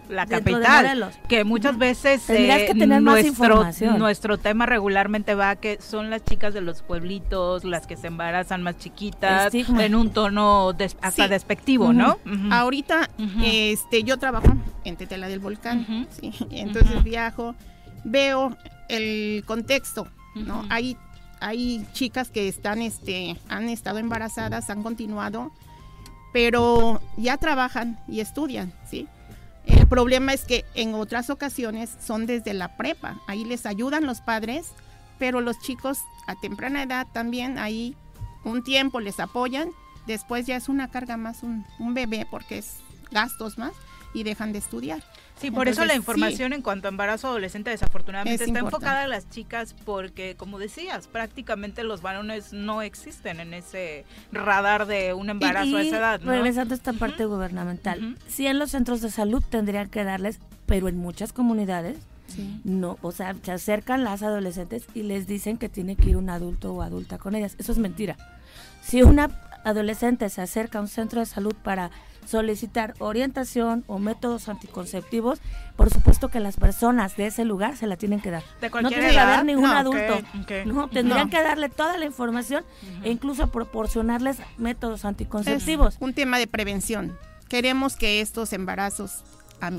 La capital, que muchas veces eh, que tener más nuestro, información. nuestro tema regularmente va a que son las chicas de los pueblitos, las que se embarazan más chiquitas, Estigma. en un tono des- hasta Sí. despectivo, ¿no? Ahorita, este, yo trabajo en Tetela del Volcán, sí, entonces viajo, veo el contexto, ¿no? Hay, hay chicas que están, este, han estado embarazadas, han continuado, pero ya trabajan y estudian, ¿sí? Problema es que en otras ocasiones son desde la prepa, ahí les ayudan los padres, pero los chicos a temprana edad también ahí un tiempo les apoyan, después ya es una carga más un, un bebé porque es gastos más y dejan de estudiar. Sí, por eso la información en cuanto a embarazo adolescente desafortunadamente Es está importante. enfocada a las chicas porque, como decías, prácticamente los varones no existen en ese radar de un embarazo a Y esa edad, ¿no? regresando a esta parte gubernamental, sí en los centros de salud tendrían que darles, pero en muchas comunidades Sí. no, o sea, se acercan las adolescentes y les dicen que tiene que ir un adulto o adulta con ellas. Eso es mentira. Si una adolescente se acerca a un centro de salud para solicitar orientación o métodos anticonceptivos, por supuesto que las personas de ese lugar se la tienen que dar. De no tiene que haber ningún No, adulto. ok. No, tendrían No. que darle toda la información e incluso proporcionarles métodos Es anticonceptivos. un tema de prevención. Queremos que estos embarazos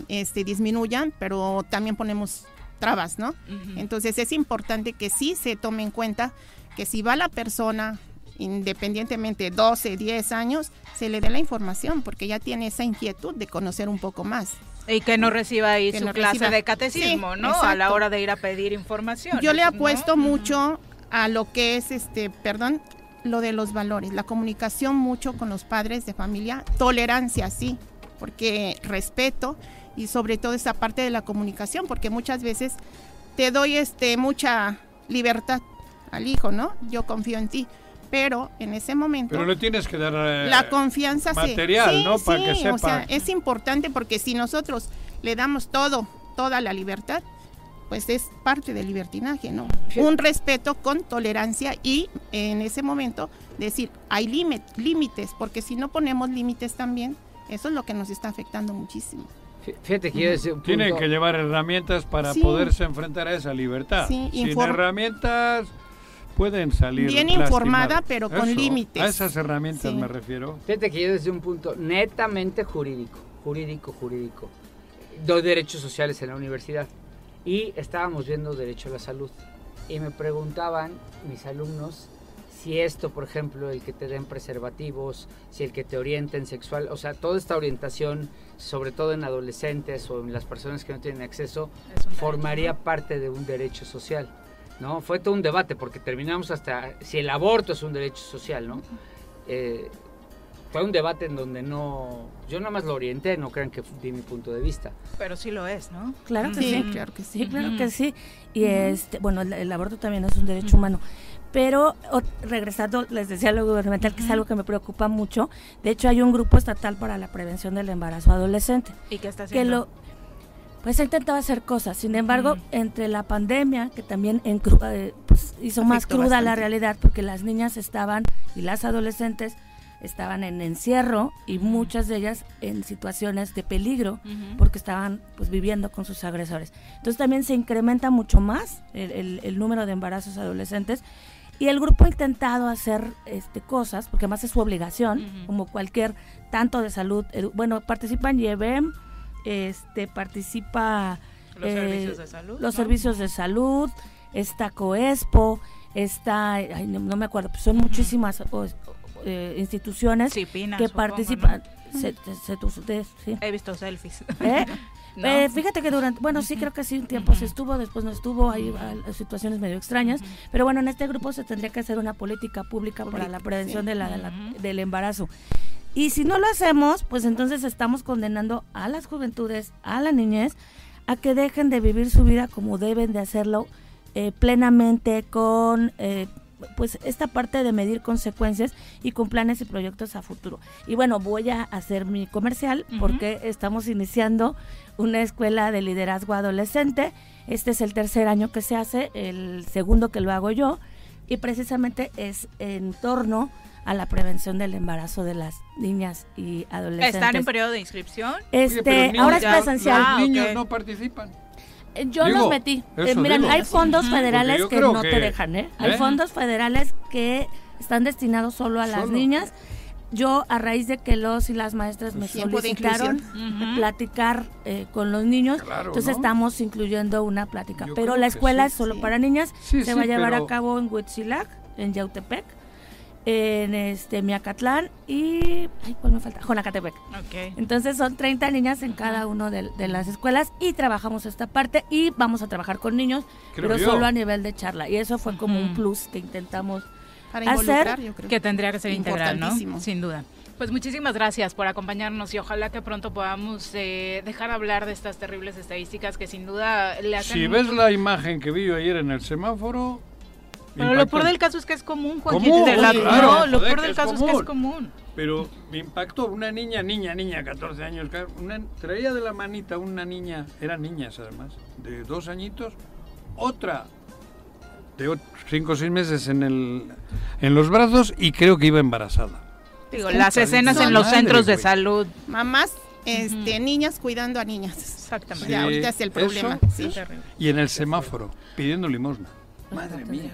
este, disminuyan, pero también ponemos trabas, ¿no? Entonces es importante que sí se tome en cuenta que si va la persona independientemente 12, 10 años, se le dé la información porque ya tiene esa inquietud de conocer un poco más. Y que no reciba ahí Que su no clase reciba- de catecismo, Sí, ¿no? A la hora de ir a pedir información. Yo le ¿no? apuesto mucho a lo que es este, perdón, lo de los valores, la comunicación mucho con los padres de familia, tolerancia, sí, porque respeto y sobre todo esa parte de la comunicación, porque muchas veces te doy este mucha libertad al hijo, ¿no? Yo confío en ti, pero en ese momento Pero le tienes que dar eh, la confianza material, sí, ¿no? Para que sepa. O sea, es importante porque si nosotros le damos todo, toda la libertad, pues es parte del libertinaje, ¿no? Un respeto con tolerancia y en ese momento decir, hay límite- límites, porque si no ponemos límites también, eso es lo que nos está afectando muchísimo. Fí- Fíjate que desde un Tienen punto- que llevar herramientas para Sí. poderse enfrentar a esa libertad. Sí, Sin herramientas pueden salir Bien lastimadas. informada, pero con Eso, límites. A esas herramientas Sí. me refiero. Fíjate que yo desde un punto netamente jurídico, jurídico, jurídico, doy derechos sociales en la universidad y estábamos viendo derecho a la salud y me preguntaban mis alumnos si esto, por ejemplo, el que te den preservativos, si el que te orienten sexual, o sea, toda esta orientación, sobre todo en adolescentes o en las personas que no tienen acceso, formaría parte de un derecho social. ¿No? Fue todo un debate porque terminamos hasta si el aborto es un derecho social, ¿no? Eh, fue un debate en donde no, yo nada más lo orienté, no crean que di mi punto de vista. Pero sí lo es, ¿no? Claro que Sí, sí. claro que Sí, claro que sí. Y este, bueno, el, el aborto también es un derecho humano. Pero o- regresando, les decía lo gubernamental, que es algo que me preocupa mucho. De hecho, hay un grupo estatal para la prevención del embarazo adolescente. ¿Y qué está Que haciendo? lo, pues ha intentado hacer cosas. Sin embargo, entre la pandemia, que también encru- eh, pues, hizo más cruda la realidad, porque las niñas estaban, y las adolescentes, estaban en encierro y muchas de ellas en situaciones de peligro porque estaban pues viviendo con sus agresores. Entonces también se incrementa mucho más el, el- el número de embarazos adolescentes. Y el grupo ha intentado hacer este cosas, porque además es su obligación, como cualquier tanto de salud, bueno, participa en IEBEM, este participa Los eh, servicios de salud. los ¿no? servicios de salud, está Coespo, está, ay, no, no me acuerdo, pues son muchísimas o- eh, instituciones que supongo, participan. ¿no? se- se- sí. He visto selfies. ¿Eh? ¿No? Eh, fíjate que durante, bueno, sí creo que sí, un tiempo se estuvo, después no estuvo, hay situaciones medio extrañas, pero bueno, en este grupo se tendría que hacer una política pública para la prevención de la, de la- del embarazo. Y si no lo hacemos, pues entonces estamos condenando a las juventudes, a la niñez, a que dejen de vivir su vida como deben de hacerlo eh, plenamente con eh, pues esta parte de medir consecuencias y con planes y proyectos a futuro. Y bueno, voy a hacer mi comercial porque estamos iniciando una escuela de liderazgo adolescente. Este es el tercer año que se hace, el segundo que lo hago yo y precisamente es en torno a la prevención del embarazo de las niñas y adolescentes. ¿Están en periodo de inscripción? Este, Oye, ahora es presencial. Ah, Los niños no participan. Eh, Yo Digo, los metí. Eh, miren, digo. hay fondos federales que no que- te dejan, ¿eh? Hay ¿Eh? fondos federales que están destinados solo a las Solo. niñas. Yo, a raíz de que los y las maestras me de solicitaron platicar eh, con los niños, Claro, entonces ¿no? estamos incluyendo una plática. Yo Pero la escuela sí, es solo sí. para niñas. Sí, Se sí, va a llevar pero- a cabo en Huitzilac, en Yautepec, en este Miacatlán y... Ay, ¿cuál me falta? Jonacatepec. Ok. Entonces son 30 niñas en cada una de, de las escuelas y trabajamos esta parte y vamos a trabajar con niños, Creo pero yo. solo a nivel de charla. Y eso fue como un Ujú. plus que intentamos. Para hacer yo creo. Que tendría que ser integral, ¿no? Sin duda. Pues muchísimas gracias por acompañarnos y ojalá que pronto podamos eh, dejar hablar de estas terribles estadísticas que sin duda le hacen Si mucho- ves la imagen que vi ayer en el semáforo. Pero lo peor del caso es que es común, Joaquín. Común, de la- claro, no, lo peor del es caso es que es común. Pero me impactó una niña, niña, niña, 14 años. Una, traía de la manita una niña, eran niñas además, de dos añitos. Otra de 5 o 6 meses en, el, en los brazos y creo que iba embarazada. Digo, Puta las escenas en los madre, centros de salud. Mamás, este, niñas cuidando a niñas. Exactamente. Ya, ahorita es el problema. eso, sí. eso. Y en el semáforo, pidiendo limosna. Madre mía.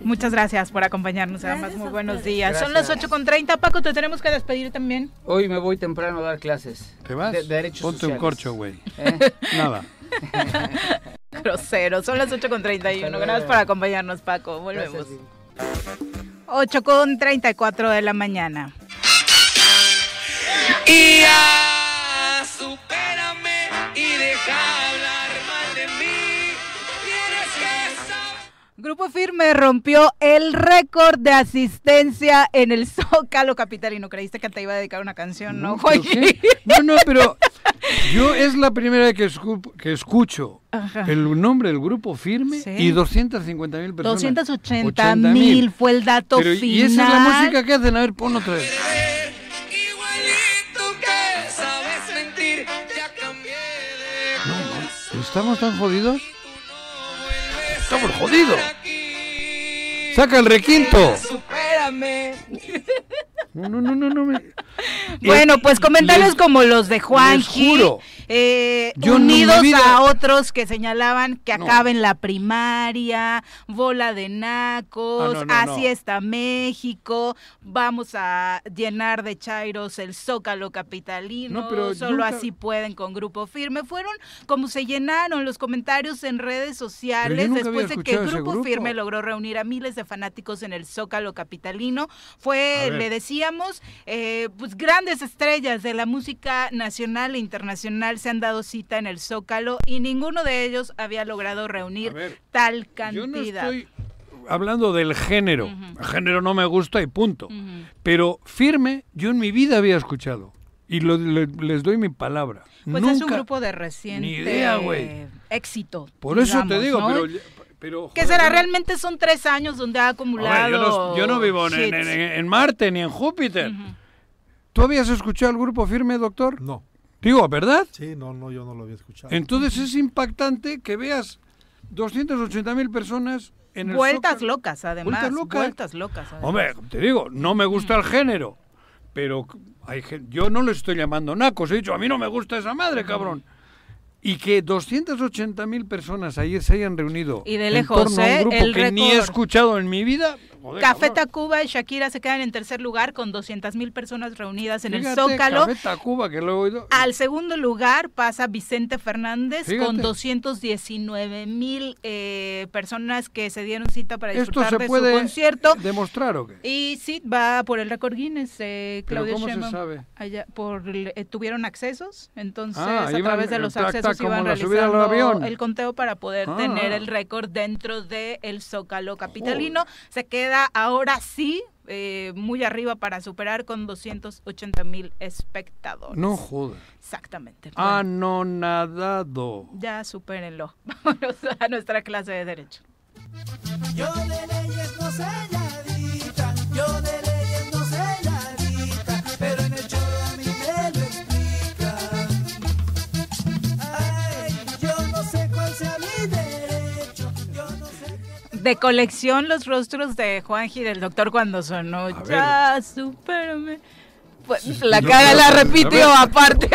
Muchas gracias por acompañarnos, además. Gracias Muy a buenos días. Son las Gracias. 8 con 30. Paco, te tenemos que despedir también. Hoy me voy temprano a dar clases. ¿Te vas? De- de derechos Ponte sociales. un corcho, güey. ¿Eh? Nada. Grosero. Son las 8 con 31. Hasta Gracias luego. por acompañarnos, Paco. Volvemos. Gracias, Vivi. 8 con 34 de la mañana. Y ya, supérame Grupo Firme rompió el récord de asistencia en el Zócalo Capitalino. Creíste que te iba a dedicar una canción, ¿no, No, ¿pero Joaquín? No, no, pero yo es la primera vez que, escu- que escucho Ajá. el nombre del grupo firme Sí. y 250 mil personas. 280 80,000. mil fue el dato Pero, final. ¿Y esa es la música que hacen? A ver, pon otra vez. ¿Estamos tan jodidos? Estamos jodidos. Saca el requinto. Supérame. No, no, no, no. no me- Bueno, Eh, pues comentarios les- como los de Juanji, juro. Eh, Yo unidos a otros que señalaban que No. acaben la primaria, bola de nacos, Ah, no, así está México, vamos a llenar de chairos el zócalo capitalino, pero solo nunca- así pueden con grupo firme. Fueron como se llenaron los comentarios en redes sociales después de que ese grupo, grupo. firme logró reunir a miles de fanáticos en el zócalo capitalino. Fue, le decíamos, eh, pues grandes estrellas de la música nacional e internacional se han dado cita en el Zócalo y ninguno de ellos había logrado reunir ver, tal Yo cantidad. no estoy hablando del género. El género no me gusta y punto. Pero firme, yo en mi vida había escuchado. Y lo- le- les doy mi palabra. Pues Nunca. es un grupo de reciente Ni idea, güey. éxito. Por eso te digo, ¿no? pero, pero ¿Qué será? Realmente son tres años donde ha acumulado. ver, yo, no, yo no vivo en, en- hits. en- en Marte ni en Júpiter. Ujú. ¿Tú habías escuchado el grupo firme, doctor? No. Digo, ¿verdad? Sí, no, no, yo no lo había escuchado. Entonces es impactante que veas 280 mil personas en el Vueltas Zócalo. locas, además. Vueltas locas. Vueltas locas. además. Hombre, te digo, no me gusta el género, pero hay gen- yo no le estoy llamando nacos, he dicho, a mí no me gusta esa madre, cabrón. Y que 280 mil personas ayer se hayan reunido Y de en lejos, torno a un ¿eh? grupo El que ni he escuchado en mi vida. Joder, Café cabrón. Tacuba y Shakira se quedan en tercer lugar con 200 mil personas reunidas en Fíjate, el Zócalo. Café Tacuba, que lo he oído. Al segundo lugar pasa Vicente Fernández Fíjate. con 219 mil eh, personas que se dieron cita para ¿Esto disfrutar se de puede su concierto. demostrar o qué? Y sí, va por el récord Guinness, eh, ¿Pero Claudia cómo se sabe? Allá, por, eh, tuvieron accesos, entonces Ah, a iban, través de los tac, tac, accesos como iban realizando el conteo para poder Ah. tener el récord dentro del el Zócalo Capitalino. Se queda ahora sí eh, muy arriba para superar con 280 mil espectadores. No jodas. Exactamente. Ah, Bueno, Anonadado. ya supérenlo. Vámonos a nuestra clase de Derecho. De colección los rostros de Juanji del doctor cuando sonó. Ya, supérame. Pues, la yo- cara yo- la repitió aparte.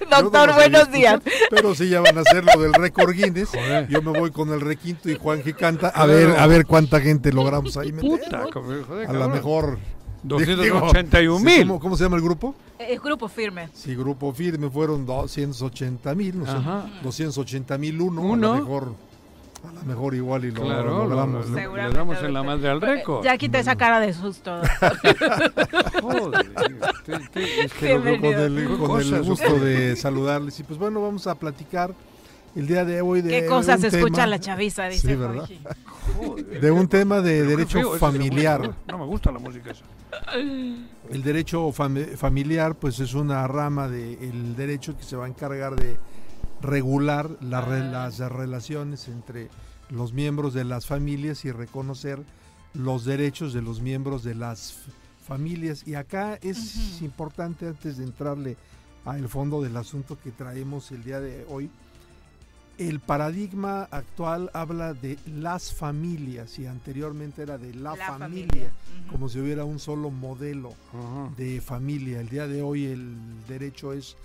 Yo doctor, buenos días. Pero si ya van a hacer lo del récord Guinness, yo me voy con el requinto y Juanji canta. A ver, a ver cuánta gente logramos ahí meter. Puta, joder, joder, A lo mejor. 281,000. ¿Cómo, ¿Cómo se llama el grupo? Eh, grupo firme. Sí, grupo firme fueron 280 mil, no sé, Ajá. 280 mil uno, Uno. a lo mejor, a lo mejor igual y lo Claro, lo- logramos. lo- ¿no? le damos en la madre al récord. Ya quité esa cara de susto. Joder, te- te- es que Pero lo- con el, con gusto de saludarles. Y pues bueno, vamos a platicar el día de hoy de ¿Qué cosas un escucha tema- la chaviza? Dice Sí, ¿verdad? Juanji. De un tema de derecho feo, familiar. se No me gusta la música esa. El derecho fami- familiar, pues es una rama del derecho que se va a encargar de regular la re- las relaciones entre los miembros de las familias y reconocer los derechos de los miembros de las familias. Y acá es importante, antes de entrarle al fondo del asunto que traemos el día de hoy, el paradigma actual habla de las familias y anteriormente era de la, La familia, familia, como si hubiera un solo modelo de familia. El día de hoy el derecho es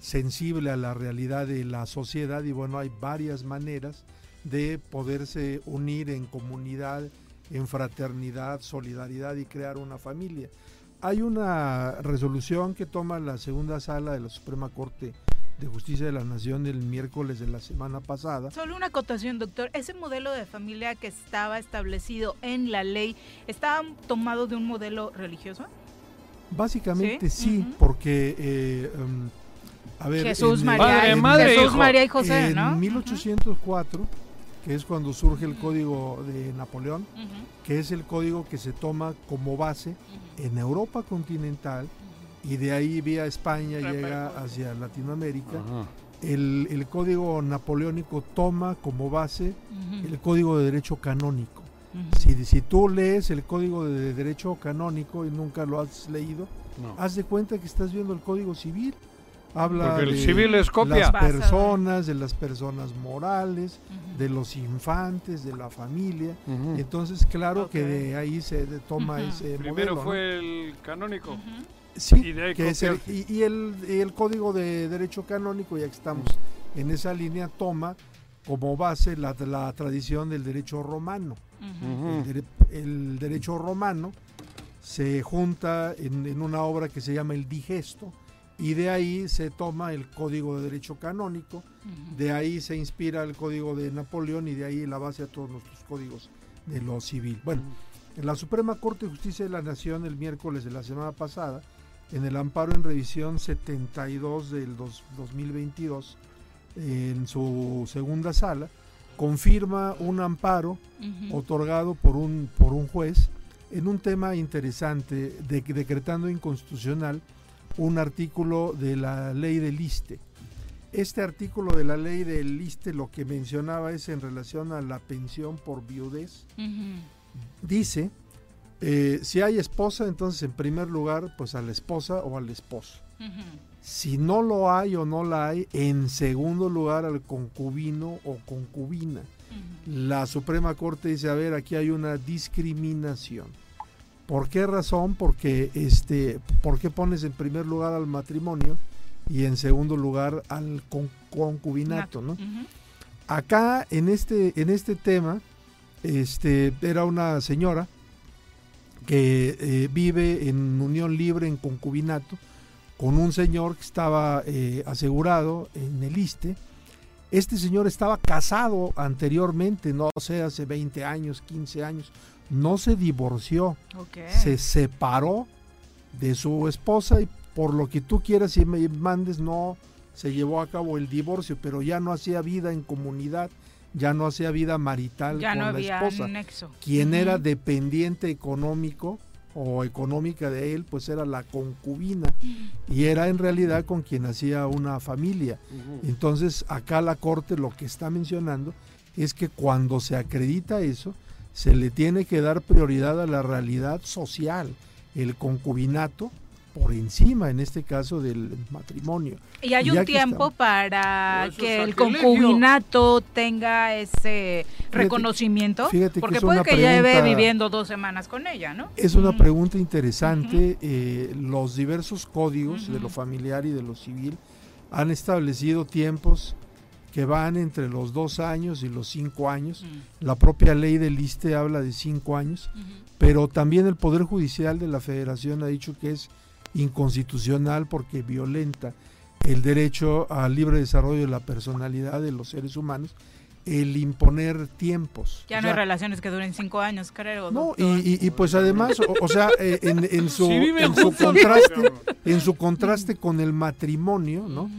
sensible a la realidad de la sociedad y bueno, hay varias maneras de poderse unir en comunidad, en fraternidad, solidaridad y crear una familia. Hay una resolución que toma la segunda sala de la Suprema Corte de Justicia de la Nación el miércoles de la semana pasada. Solo una acotación, doctor. Ese modelo de familia que estaba establecido en la ley, ¿estaba tomado de un modelo religioso? Básicamente ¿Sí? porque eh, um, a ver, Jesús, en María, Padre, y- madre, Jesús, hijo. María y José, en ¿no? 1804, que es cuando surge el código de Napoleón, que es el código que se toma como base en Europa continental y de ahí vía España llega hacia Latinoamérica. El, el código napoleónico toma como base el código de derecho canónico. Si, si tú lees el código de derecho canónico y nunca lo has leído, No. haz de cuenta que estás viendo el código civil. Habla Porque el de civil es copia. las personas, de las personas morales, de los infantes, de la familia. Entonces, claro que de ahí se toma ese Primero modelo. ¿no? fue el canónico. Sí, Y de que es el, y, y el, y el código de derecho canónico, ya que estamos en esa línea, toma como base la, la tradición del derecho romano. El, dere- el derecho romano se junta en, en una obra que se llama el Digesto y de ahí se toma el código de derecho canónico, de ahí se inspira el código de Napoleón y de ahí la base a todos nuestros códigos de lo civil. Bueno, en la Suprema Corte de Justicia de la Nación el miércoles de la semana pasada, en el amparo en revisión 72 del dos- 2022, en su segunda sala, confirma un amparo otorgado por un, por un juez en un tema interesante, de, decretando inconstitucional un artículo de la ley del ISTE. Este artículo de la ley del ISTE lo que mencionaba es en relación a la pensión por viudez. Dice, eh, si hay esposa, entonces en primer lugar, pues a la esposa o al esposo. Si no lo hay o no la hay, en segundo lugar al concubino o concubina. La Suprema Corte dice, a ver, aquí hay una discriminación. ¿Por qué razón? Porque este, ¿por qué pones en primer lugar al matrimonio y en segundo lugar al con- concubinato, no? Acá en este en este tema este era una señora que eh, vive en unión libre en concubinato con un señor que estaba eh, asegurado en el ISTE. Este señor estaba casado anteriormente, no sé, hace 20 años, 15 años. No se divorció, se separó de su esposa y por lo que tú quieras y me mandes, no se llevó a cabo el divorcio, pero ya no hacía vida en comunidad, ya no hacía vida marital Ya con no la había esposa. nexo. Quien era dependiente económico o económica de él, pues era la concubina y era en realidad con quien hacía una familia. Entonces acá la corte lo que está mencionando es que cuando se acredita eso, se le tiene que dar prioridad a la realidad social. El concubinato por encima, en este caso, del matrimonio. Y hay un tiempo estamos- para que el sacrilegio. concubinato tenga ese reconocimiento, fíjate porque puede que lleve viviendo dos semanas con ella, ¿no? Es una pregunta interesante. eh, los diversos códigos de lo familiar y de lo civil han establecido tiempos que van entre los dos años y los cinco años. La propia ley del ISTE habla de cinco años, pero también el Poder Judicial de la Federación ha dicho que es inconstitucional porque violenta el derecho al libre desarrollo de la personalidad de los seres humanos, el imponer tiempos. Ya O no hay relaciones que duren cinco años, creo. no, y, y- y pues además, o, o sea, eh, en, en su, en su contraste, en su contraste con el matrimonio, ¿no?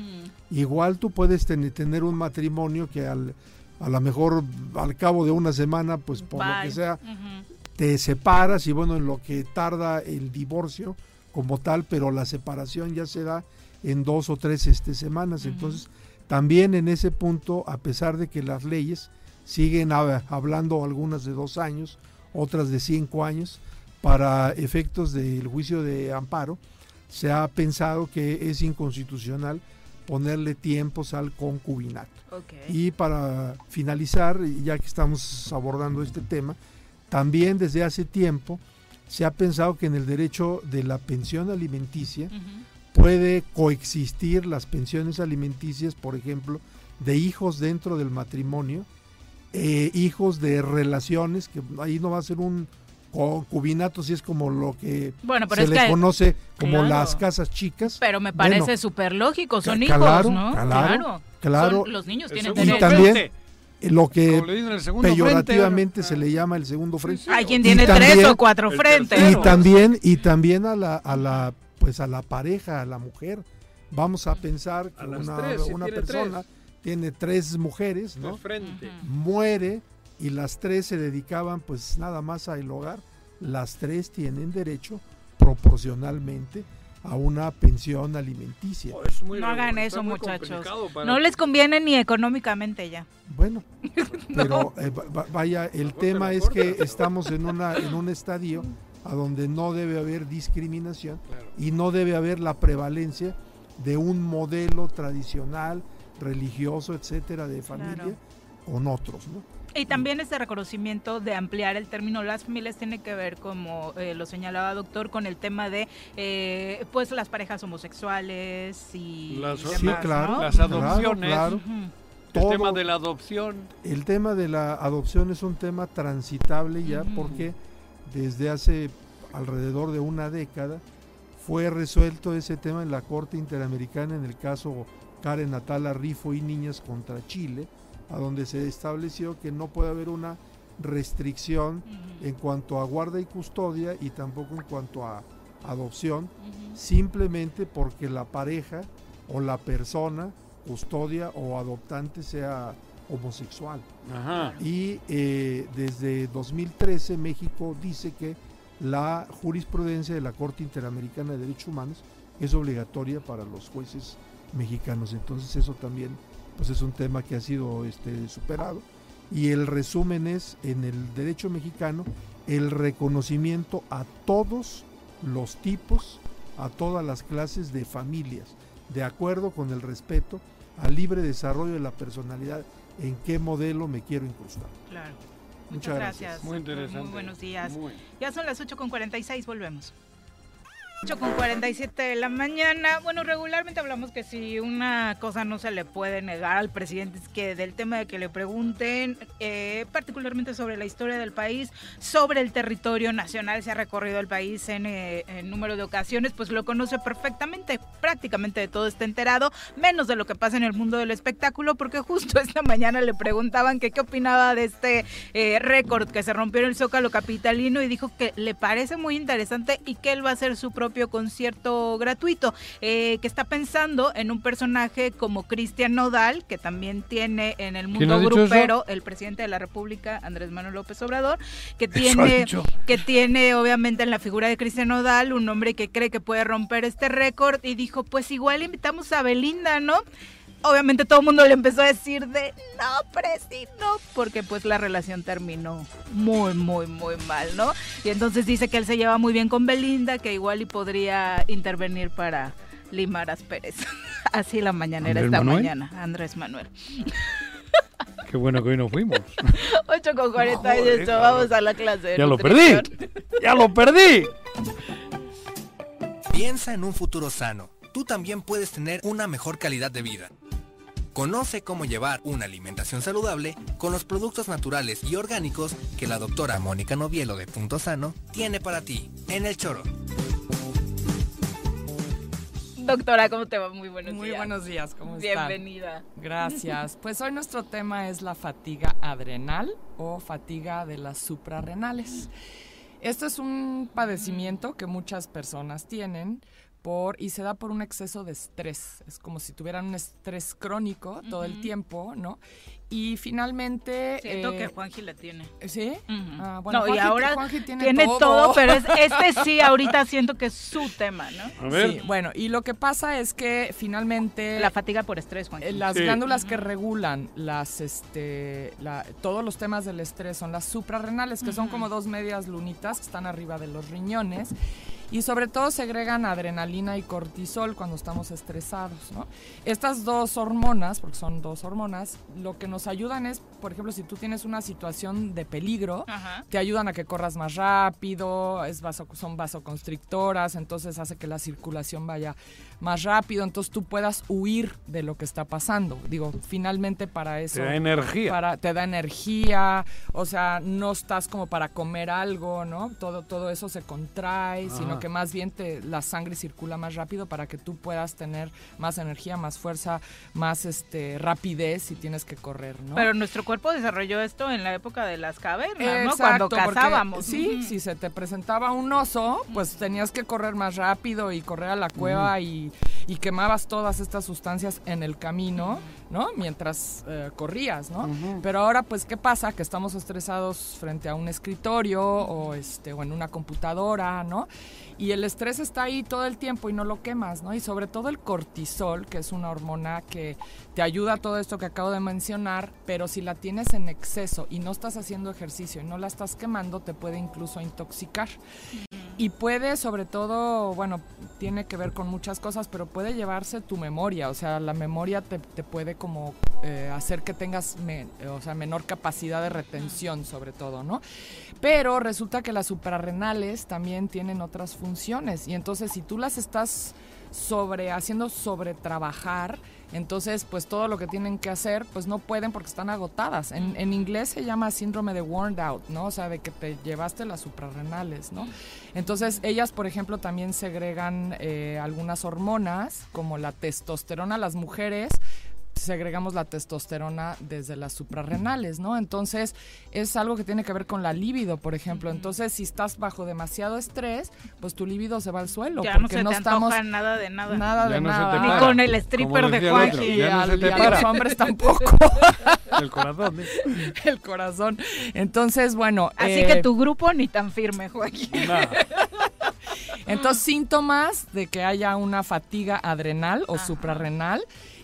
Igual tú puedes ten- tener un matrimonio que al, a lo mejor al cabo de una semana, pues por lo que sea, te separas y bueno, en lo que tarda el divorcio como tal, pero la separación ya se da en dos o tres este, semanas. Entonces, también en ese punto, a pesar de que las leyes siguen hab- hablando algunas de dos años, otras de cinco años, para efectos del juicio de amparo, se ha pensado que es inconstitucional ponerle tiempos al concubinato. Y para finalizar, ya que estamos abordando este tema, también desde hace tiempo se ha pensado que en el derecho de la pensión alimenticia puede coexistir las pensiones alimenticias, por ejemplo, de hijos dentro del matrimonio, eh, hijos de relaciones, que ahí no va a ser un concubinato, si es como lo que Bueno, pero se le que- conoce como Claro. las casas chicas. Pero me Bueno, parece súper lógico, son hijos, claro, ¿no? claro, claro. Son- los niños tienen segundo y derecho. también frente. lo que peyorativamente frente, se le llama el segundo frente. Hay quien Y tiene también- tres o cuatro frentes. y también y también a la a la pues a la pareja a la mujer vamos a pensar que A una, tres, si una tiene persona tiene tres mujeres no frente. muere y las tres se dedicaban pues nada más al hogar las tres tienen derecho proporcionalmente a una pensión alimenticia Oh, es muy No hagan eso, muy muchachos. No les conviene ni económicamente ya. Bueno, pero eh, va- va- vaya, el tema es que estamos en una en un estadio a donde no debe haber discriminación Claro. y no debe haber la prevalencia de un modelo tradicional, religioso, etcétera, de familia Claro. con otros, ¿no? Y también este reconocimiento de ampliar el término las familias tiene que ver, como eh, lo señalaba doctor, con el tema de eh, pues las parejas homosexuales y Las- demás, Sí, claro, ¿no? Las claro, adopciones. El Todo- tema de la adopción. El tema de la adopción es un tema transitable ya porque desde hace alrededor de una década fue resuelto ese tema en la Corte Interamericana en el caso Karen Natala Rifo y Niñas contra Chile, a donde se estableció que no puede haber una restricción en cuanto a guarda y custodia y tampoco en cuanto a adopción, simplemente porque la pareja o la persona custodia o adoptante sea homosexual. Ajá. Y eh, desde 2013 México dice que la jurisprudencia de la Corte Interamericana de Derechos Humanos es obligatoria para los jueces mexicanos. Entonces eso también pues es un tema que ha sido este, superado. Y el resumen es en el derecho mexicano el reconocimiento a todos los tipos, a todas las clases de familias, de acuerdo con el respeto al libre desarrollo de la personalidad, en qué modelo me quiero incrustar. Claro. Muchas Muchas gracias. gracias. Muy interesante. Muy buenos días. Muy. Ya son las 8 con 46, volvemos. 8 con 47 de la mañana. Bueno, regularmente hablamos que si una cosa no se le puede negar al presidente es que del tema de que le pregunten, eh, particularmente sobre la historia del país, sobre el territorio nacional, se ha recorrido el país en, eh, número de ocasiones, pues lo conoce perfectamente, prácticamente de todo está enterado, menos de lo que pasa en el mundo del espectáculo, porque justo esta mañana le preguntaban que qué opinaba de este eh, récord que se rompió en el Zócalo Capitalino y dijo que le parece muy interesante y que él va a hacer su propio concierto gratuito, eh, que está pensando en un personaje como Cristian Nodal, que también tiene en el ¿Quién ha mundo grupero el presidente de la República, Andrés Manuel López Obrador, que tiene, que tiene obviamente en la figura de Cristian Nodal un hombre que cree que puede romper este récord y dijo, pues igual invitamos a Belinda, ¿no? Obviamente todo el mundo le empezó a decir de no, Presi, no, porque pues la relación terminó muy, muy, muy mal, ¿no? Y entonces dice que él se lleva muy bien con Belinda, que igual y podría intervenir para limar asperezas. Así la mañanera ¿Andrés esta Manuel? mañana, Andrés Manuel. Qué bueno que hoy no fuimos. 8 con 48, Joder, vamos a la clase. de Ya lo perdí. Ya lo perdí. Piensa en un futuro sano. Tú también puedes tener una mejor calidad de vida. Conoce cómo llevar una alimentación saludable con los productos naturales y orgánicos que la doctora Mónica Novielo de Punto Sano tiene para ti en el choro. Doctora, ¿cómo te va? Muy buenos Muy días. buenos días, ¿cómo están? Bienvenida. Gracias. Pues hoy nuestro tema es la fatiga adrenal o fatiga de las suprarrenales. Esto es un padecimiento que muchas personas tienen por y se da por un exceso de estrés. Es como si tuvieran un estrés crónico todo el tiempo, ¿no? Y finalmente... Siento eh, que Juanji la tiene. ¿Sí? Ah, bueno, no, y Juanji- ahora Juanji tiene tiene, todo. todo. pero es, este sí, ahorita siento que es su tema, ¿no? Sí, bueno, y lo que pasa es que finalmente... La fatiga por estrés, Juanji. Eh, Las Sí. glándulas que regulan las, este, la- todos los temas del estrés son las suprarrenales, que son como dos medias lunitas que están arriba de los riñones. Y sobre todo segregan adrenalina y cortisol cuando estamos estresados, ¿no? Estas dos hormonas, porque son dos hormonas, lo que nos ayudan es, por ejemplo, si tú tienes una situación de peligro, Ajá. te ayudan a que corras más rápido, es vaso- son vasoconstrictoras, entonces hace que la circulación vaya más rápido, entonces tú puedas huir de lo que está pasando. Digo, finalmente para eso... Te da energía. Para, te da energía, o sea, no estás como para comer algo, ¿no? Todo, todo eso se contrae, sino que más bien te, la sangre circula más rápido para que tú puedas tener más energía, más fuerza, más este rapidez si tienes que correr, ¿no? Pero nuestro cuerpo desarrolló esto en la época de las cavernas, ¿no? Cuando porque cazábamos. Sí, si se te presentaba un oso, pues tenías que correr más rápido y correr a la cueva y, y quemabas todas estas sustancias en el camino, ¿no? Mientras eh, corrías, ¿no? Pero ahora, pues, ¿qué pasa? Que estamos estresados frente a un escritorio o, este, o en una computadora, ¿no? Y el estrés está ahí todo el tiempo y no lo quemas, ¿no? Y sobre todo el cortisol, que es una hormona que te ayuda a todo esto que acabo de mencionar, pero si la tienes en exceso y no estás haciendo ejercicio y no la estás quemando, te puede incluso intoxicar. Y puede, sobre todo, bueno, tiene que ver con muchas cosas, pero puede llevarse tu memoria, o sea, la memoria te, te puede como eh, hacer que tengas, o sea, menor capacidad de retención, sobre todo, ¿no? Pero resulta que las suprarrenales también tienen otras funciones y entonces si tú las estás sobre haciendo sobre trabajar, entonces pues todo lo que tienen que hacer pues no pueden porque están agotadas. En, en inglés se llama síndrome de worn out, ¿no? O sea, de que te llevaste las suprarrenales, ¿no? Entonces ellas, por ejemplo, también segregan eh, algunas hormonas como la testosterona. Las mujeres segregamos la testosterona desde las suprarrenales, ¿no? Entonces, es algo que tiene que ver con la libido, por ejemplo. Entonces, si estás bajo demasiado estrés, pues tu libido se va al suelo. Ya no porque se no te estamos antoja nada de nada. nada Ya de no nada. Ni con el stripper de Juanji. ya no al- se te y a para. los hombres tampoco. El corazón. ¿eh? el corazón. Entonces, bueno. Así eh, que tu grupo ni tan firme, Joaquín. Entonces, síntomas de que haya una fatiga adrenal o suprarrenal.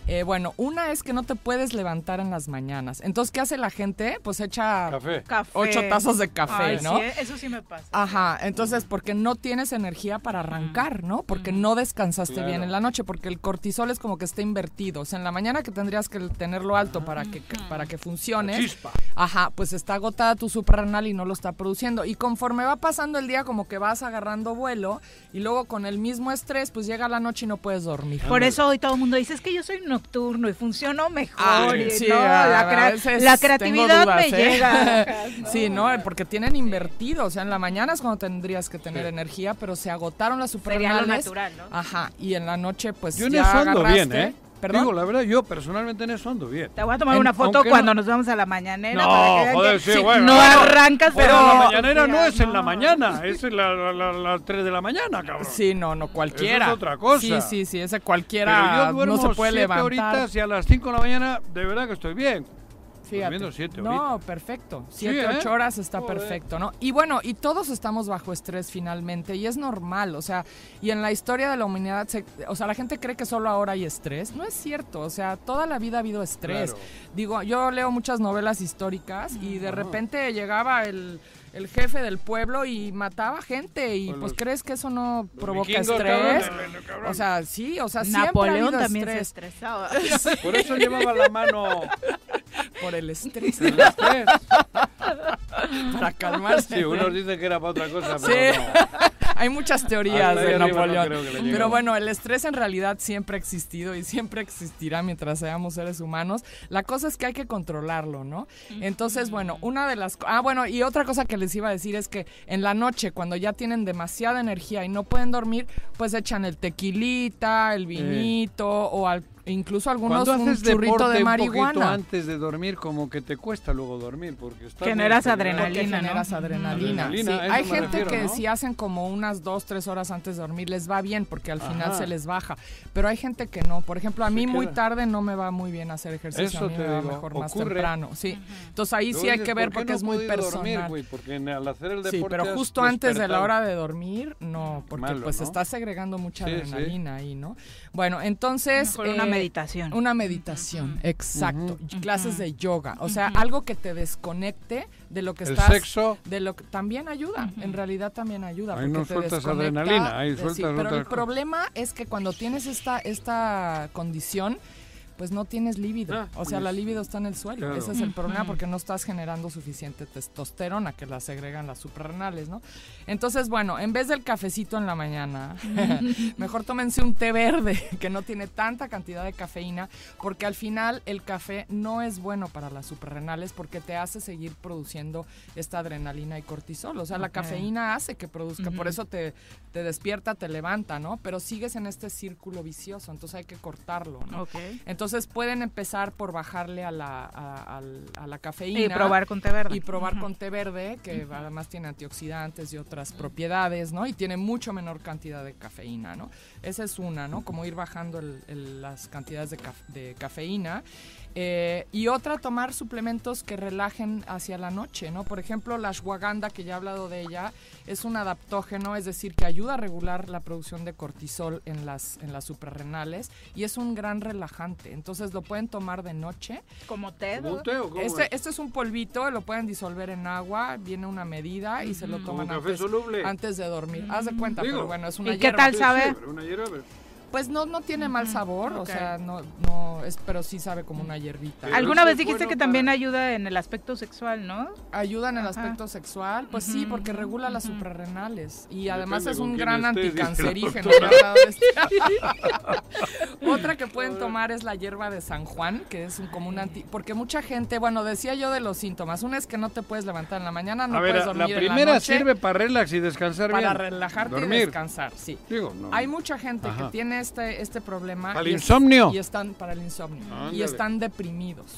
Eh, bueno, una es que no te puedes levantar en las mañanas. Entonces, ¿qué hace la gente? Pues echa Café. Ocho tazas de café, Ay, ¿no? sí, eso sí me pasa. Ajá, entonces porque no tienes energía para arrancar, ¿no? Porque no descansaste Claro. bien en la noche, porque el cortisol es como que está invertido. O sea, en la mañana que tendrías que tenerlo alto para que, para que funcione. Chispa. Ajá, pues está agotada tu suprarrenal y no lo está produciendo. Y conforme va pasando el día, como que vas agarrando vuelo y luego con el mismo estrés, pues llega la noche y no puedes dormir. Por eso hoy todo el mundo dice, es que yo soy nocturno y funciono mejor. Ah, y sí, no, a- la, crea- creatividad dudas, me ¿eh? llega. Sí, no, porque tienen invertido, o sea, en la mañana es cuando tendrías que tener energía, pero se agotaron las Sería lo suprarrenales. natural, ¿no? Ajá, y en la noche pues Yo en ya eso ando agarraste. bien, ¿eh? ¿Perdón? Digo, la verdad, yo personalmente en eso ando bien. Te voy a tomar En- una foto cuando no- nos vamos a la mañanera. No, para que vean joder, que sí, sí, bueno. no Bueno, arrancas, joder, pero... la mañanera no es en la mañana, es en la- la- la- las 3 de la mañana, cabrón. Sí, no, no cualquiera. Eso es otra cosa. Sí, sí, sí, ese Pero cualquiera yo duermo no se puede levantar. horitas y a las 5 de la mañana de verdad que estoy bien. Fíjate. Durmiendo siete No, perfecto. Sí, Siete, ¿eh? ocho horas está Joder. perfecto, ¿no? Y bueno, y todos estamos bajo estrés finalmente, y es normal, o sea, y en la historia de la humanidad, se- o sea, la gente cree que solo ahora hay estrés. No es cierto, o sea, toda la vida ha habido estrés. Claro. Digo, yo leo muchas novelas históricas y de repente llegaba el, el jefe del pueblo y mataba gente, y Pues pues crees que eso no provoca vikingos, estrés. cabrón, cabrón. O sea, sí, o sea, siempre ha Napoleón habido también se estresaba. Por eso llevaba la mano. Por el estrés. El estrés. Para calmarse. Sí, unos dicen que era para otra cosa, Sí. pero no. Hay muchas teorías de arriba Napoleón. Pero bueno, el estrés en realidad siempre ha existido y siempre existirá mientras seamos seres humanos. La cosa es que hay que controlarlo, ¿no? Entonces, bueno, una de las... Ah, bueno, y otra cosa que les iba a decir es que en la noche, cuando ya tienen demasiada energía y no pueden dormir, pues echan el tequilita, el vinito o al- incluso algunos Cuando un haces churrito de un marihuana. antes de dormir, como que te cuesta luego dormir, porque estás muy Generas adrenalina, generas adrenalina. Adrenalina, Sí, Hay gente refiero, que ¿no? si hacen como unas dos, tres horas antes de dormir les va bien porque al final Ajá. se les baja. Pero hay gente que no. Por ejemplo, a mí muy tarde no me va muy bien hacer ejercicio. Eso a mí te me va digo, mejor más temprano. Sí. Entonces ahí sí hay que ver ¿por qué porque no es muy personal. dormir, güey? Porque al hacer el deporte Sí, pero justo antes de la hora de dormir, no, porque Malo, pues ¿no? estás segregando mucha Sí, sí. adrenalina ahí, ¿no? Bueno, entonces... Mejor una eh, meditación. Una meditación, exacto. Clases de yoga, o sea, algo que te desconecte de lo que El estás... sexo. De lo que también ayuda, en realidad también ayuda. Ahí porque no te sueltas desconecta adrenalina, ahí sí, sueltas Pero el problema es que cuando tienes esta, esta condición, pues no tienes líbido. Ah, o sea, pues, la líbido está en el suelo. claro. Ese es el problema porque no estás generando suficiente testosterona que la segregan las suprarrenales, ¿no? Entonces, bueno, en vez del cafecito en la mañana, mejor tómense un té verde que no tiene tanta cantidad de cafeína, porque al final el café no es bueno para las suprarrenales porque te hace seguir produciendo esta adrenalina y cortisol. O sea, la cafeína hace que produzca, por eso te, te despierta, te levanta, ¿no? Pero sigues en este círculo vicioso, entonces hay que cortarlo, ¿no? Ok. Entonces pueden empezar por bajarle a la, a, la cafeína. Y probar con té verde. Y probar con té verde, que además tiene antioxidantes y otras propiedades, ¿no? Y tiene mucho menor cantidad de cafeína, ¿no? Esa es una, ¿no? Como ir bajando el- el- las cantidades de, caf- de cafeína. Eh, y otra, tomar suplementos que relajen hacia la noche, ¿no? Por ejemplo, la ashwagandha, que ya he hablado de ella, es un adaptógeno, es decir, que ayuda a regular la producción de cortisol en las, en las suprarrenales y es un gran relajante. Entonces lo pueden tomar de noche. Como té. ¿Como un té o cómo Este, es? este es un polvito, lo pueden disolver en agua, viene una medida y se lo toman antes, soluble. antes de dormir. Haz de cuenta, Digo. pero bueno, es una ¿Y qué hierba. tal sabe? Sí, una hierba, pero- Pues no, no tiene mal sabor, o sea, no, no, es, pero sí sabe como una hierbita. Pero Alguna vez dijiste bueno que también ayuda en el aspecto sexual, ¿no? Ayuda en el Ajá. aspecto sexual, pues sí, porque regula las suprarrenales y además es un gran la anticancerígeno. esto. Otra que pueden tomar es la hierba de San Juan, que es un, como un anti... Porque mucha gente, bueno, decía yo de los síntomas. Una es que no te puedes levantar en la mañana, no a ver, puedes la dormir en primera noche. sirve para relax y descansar para bien. relajarte y Dormir. descansar, sí. Digo, no. Hay mucha gente Ajá. que tiene este, este problema. ¿Para el y es- insomnio? Y están para el insomnio. Y están deprimidos.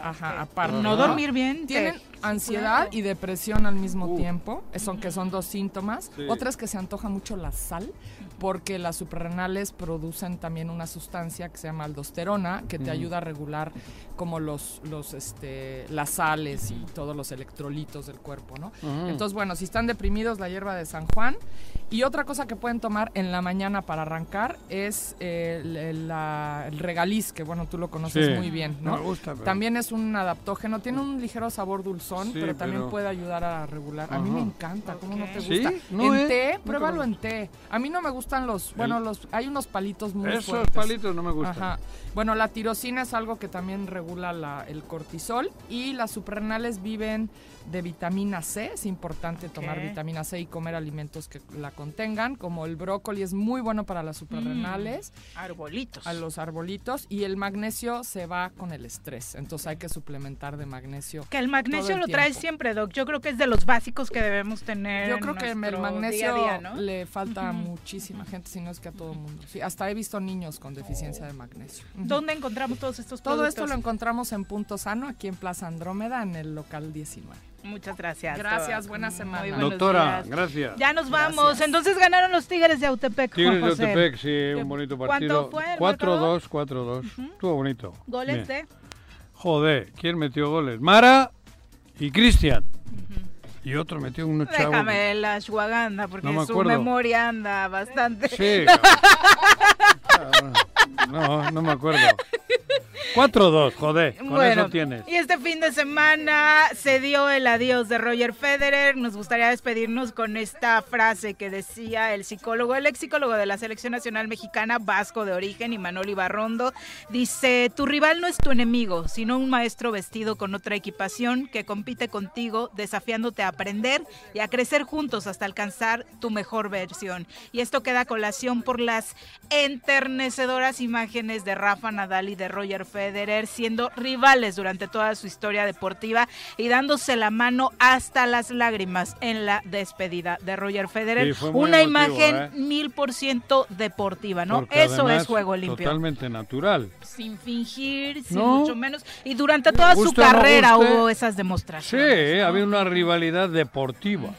Ajá, aparte. No dormir bien. Tienen ansiedad y depresión al mismo Uh. tiempo, son que son dos síntomas. Sí. Otra es que se antoja mucho la sal, porque las suprarrenales producen también una sustancia que se llama aldosterona, que te ayuda a regular como los, los este, las sales y todos los electrolitos del cuerpo, ¿no? Entonces, bueno, si están deprimidos, la hierba de San Juan. Y otra cosa que pueden tomar en la mañana para arrancar es eh, el, el- la- el regaliz, que bueno, tú lo conoces Sí. muy bien, ¿no? Me gusta, pero- También es un adaptógeno, tiene un ligero sabor dulzón, Sí, pero también pero- puede ayudar a regular. A mí me encanta, ¿cómo no te gusta? ¿Sí? No, en ¿eh? té, pruébalo en té. A mí no me gustan los, bueno, los hay unos palitos muy Esos fuertes. palitos no me gustan. Ajá. Bueno, la tirosina es algo que también regula la- el cortisol y las suprarrenales viven de vitamina C. Es importante tomar vitamina C y comer alimentos que la contengan, como el brócoli es muy bueno para las suprarrenales, Arbolitos. a los arbolitos y el magnesio se va con el estrés. Entonces hay que suplementar de magnesio. Que el magnesio lo traes tiempo. siempre, Doc. Yo creo que es de los básicos que debemos tener. Yo en creo que el magnesio día a día, ¿no? le falta a muchísima gente, si no es que a todo el mundo. Sí, hasta he visto niños con deficiencia de magnesio. ¿Dónde encontramos todos estos Todo productos? esto lo encontramos en Punto Sano, aquí en Plaza Andrómeda, en el local 19. Muchas gracias. Gracias, buena Muy semana. buenos Doctora, días. gracias. Ya nos vamos. Gracias. Entonces ganaron los Tigres de Autepec. Tigres Juan de José. Otepec, sí, un bonito ¿Cuánto partido. fue el 4-2, 4-2. Estuvo bonito. Goles Bien. de. Joder, ¿quién metió goles? Mara y Cristian. Y otro metió unos chavos. Déjame la ashwagandha porque No me su acuerdo. memoria anda bastante. Sí. No, no me acuerdo. 4-2, joder, con Bueno, eso tienes. y este fin de semana se dio el adiós de Roger Federer. Nos gustaría despedirnos con esta frase que decía el psicólogo, el ex psicólogo de la Selección Nacional Mexicana, vasco de origen, Imanol Ibarrondo. Dice, tu rival no es tu enemigo, sino un maestro vestido con otra equipación que compite contigo, desafiándote a aprender y a crecer juntos hasta alcanzar tu mejor versión. Y esto queda a colación por las enternecedoras imágenes de Rafa Nadal y de Roger Federer siendo rivales durante toda su historia deportiva y dándose la mano hasta las lágrimas en la despedida de Roger Federer. Sí, Una emotivo, imagen ¿eh? mil por ciento deportiva, ¿no? Porque Eso es juego limpio. Totalmente natural. Sin fingir, sin No. mucho menos. Y durante toda su Guste carrera hubo esas Sí, demostraciones. ¿no? había una rivalidad deportiva.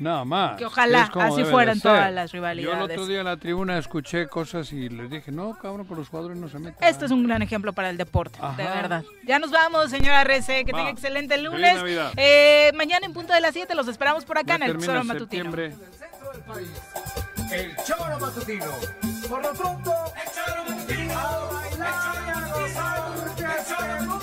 Nada más. Que ojalá así fueran todas las Yo el rivalidades. otro día en la tribuna escuché cosas y les dije, no, cabrón, con los jugadores no se meten. Este es un gran ejemplo para el deporte, de verdad. Ya nos vamos, señora Rece. Que Va. tenga excelente lunes. Eh, mañana en punto de las 7 los esperamos por acá Ya en el Tesoro Matutino. septiembre. El choro matutino. Por lo pronto, el choro matutino. A bailar a gozar.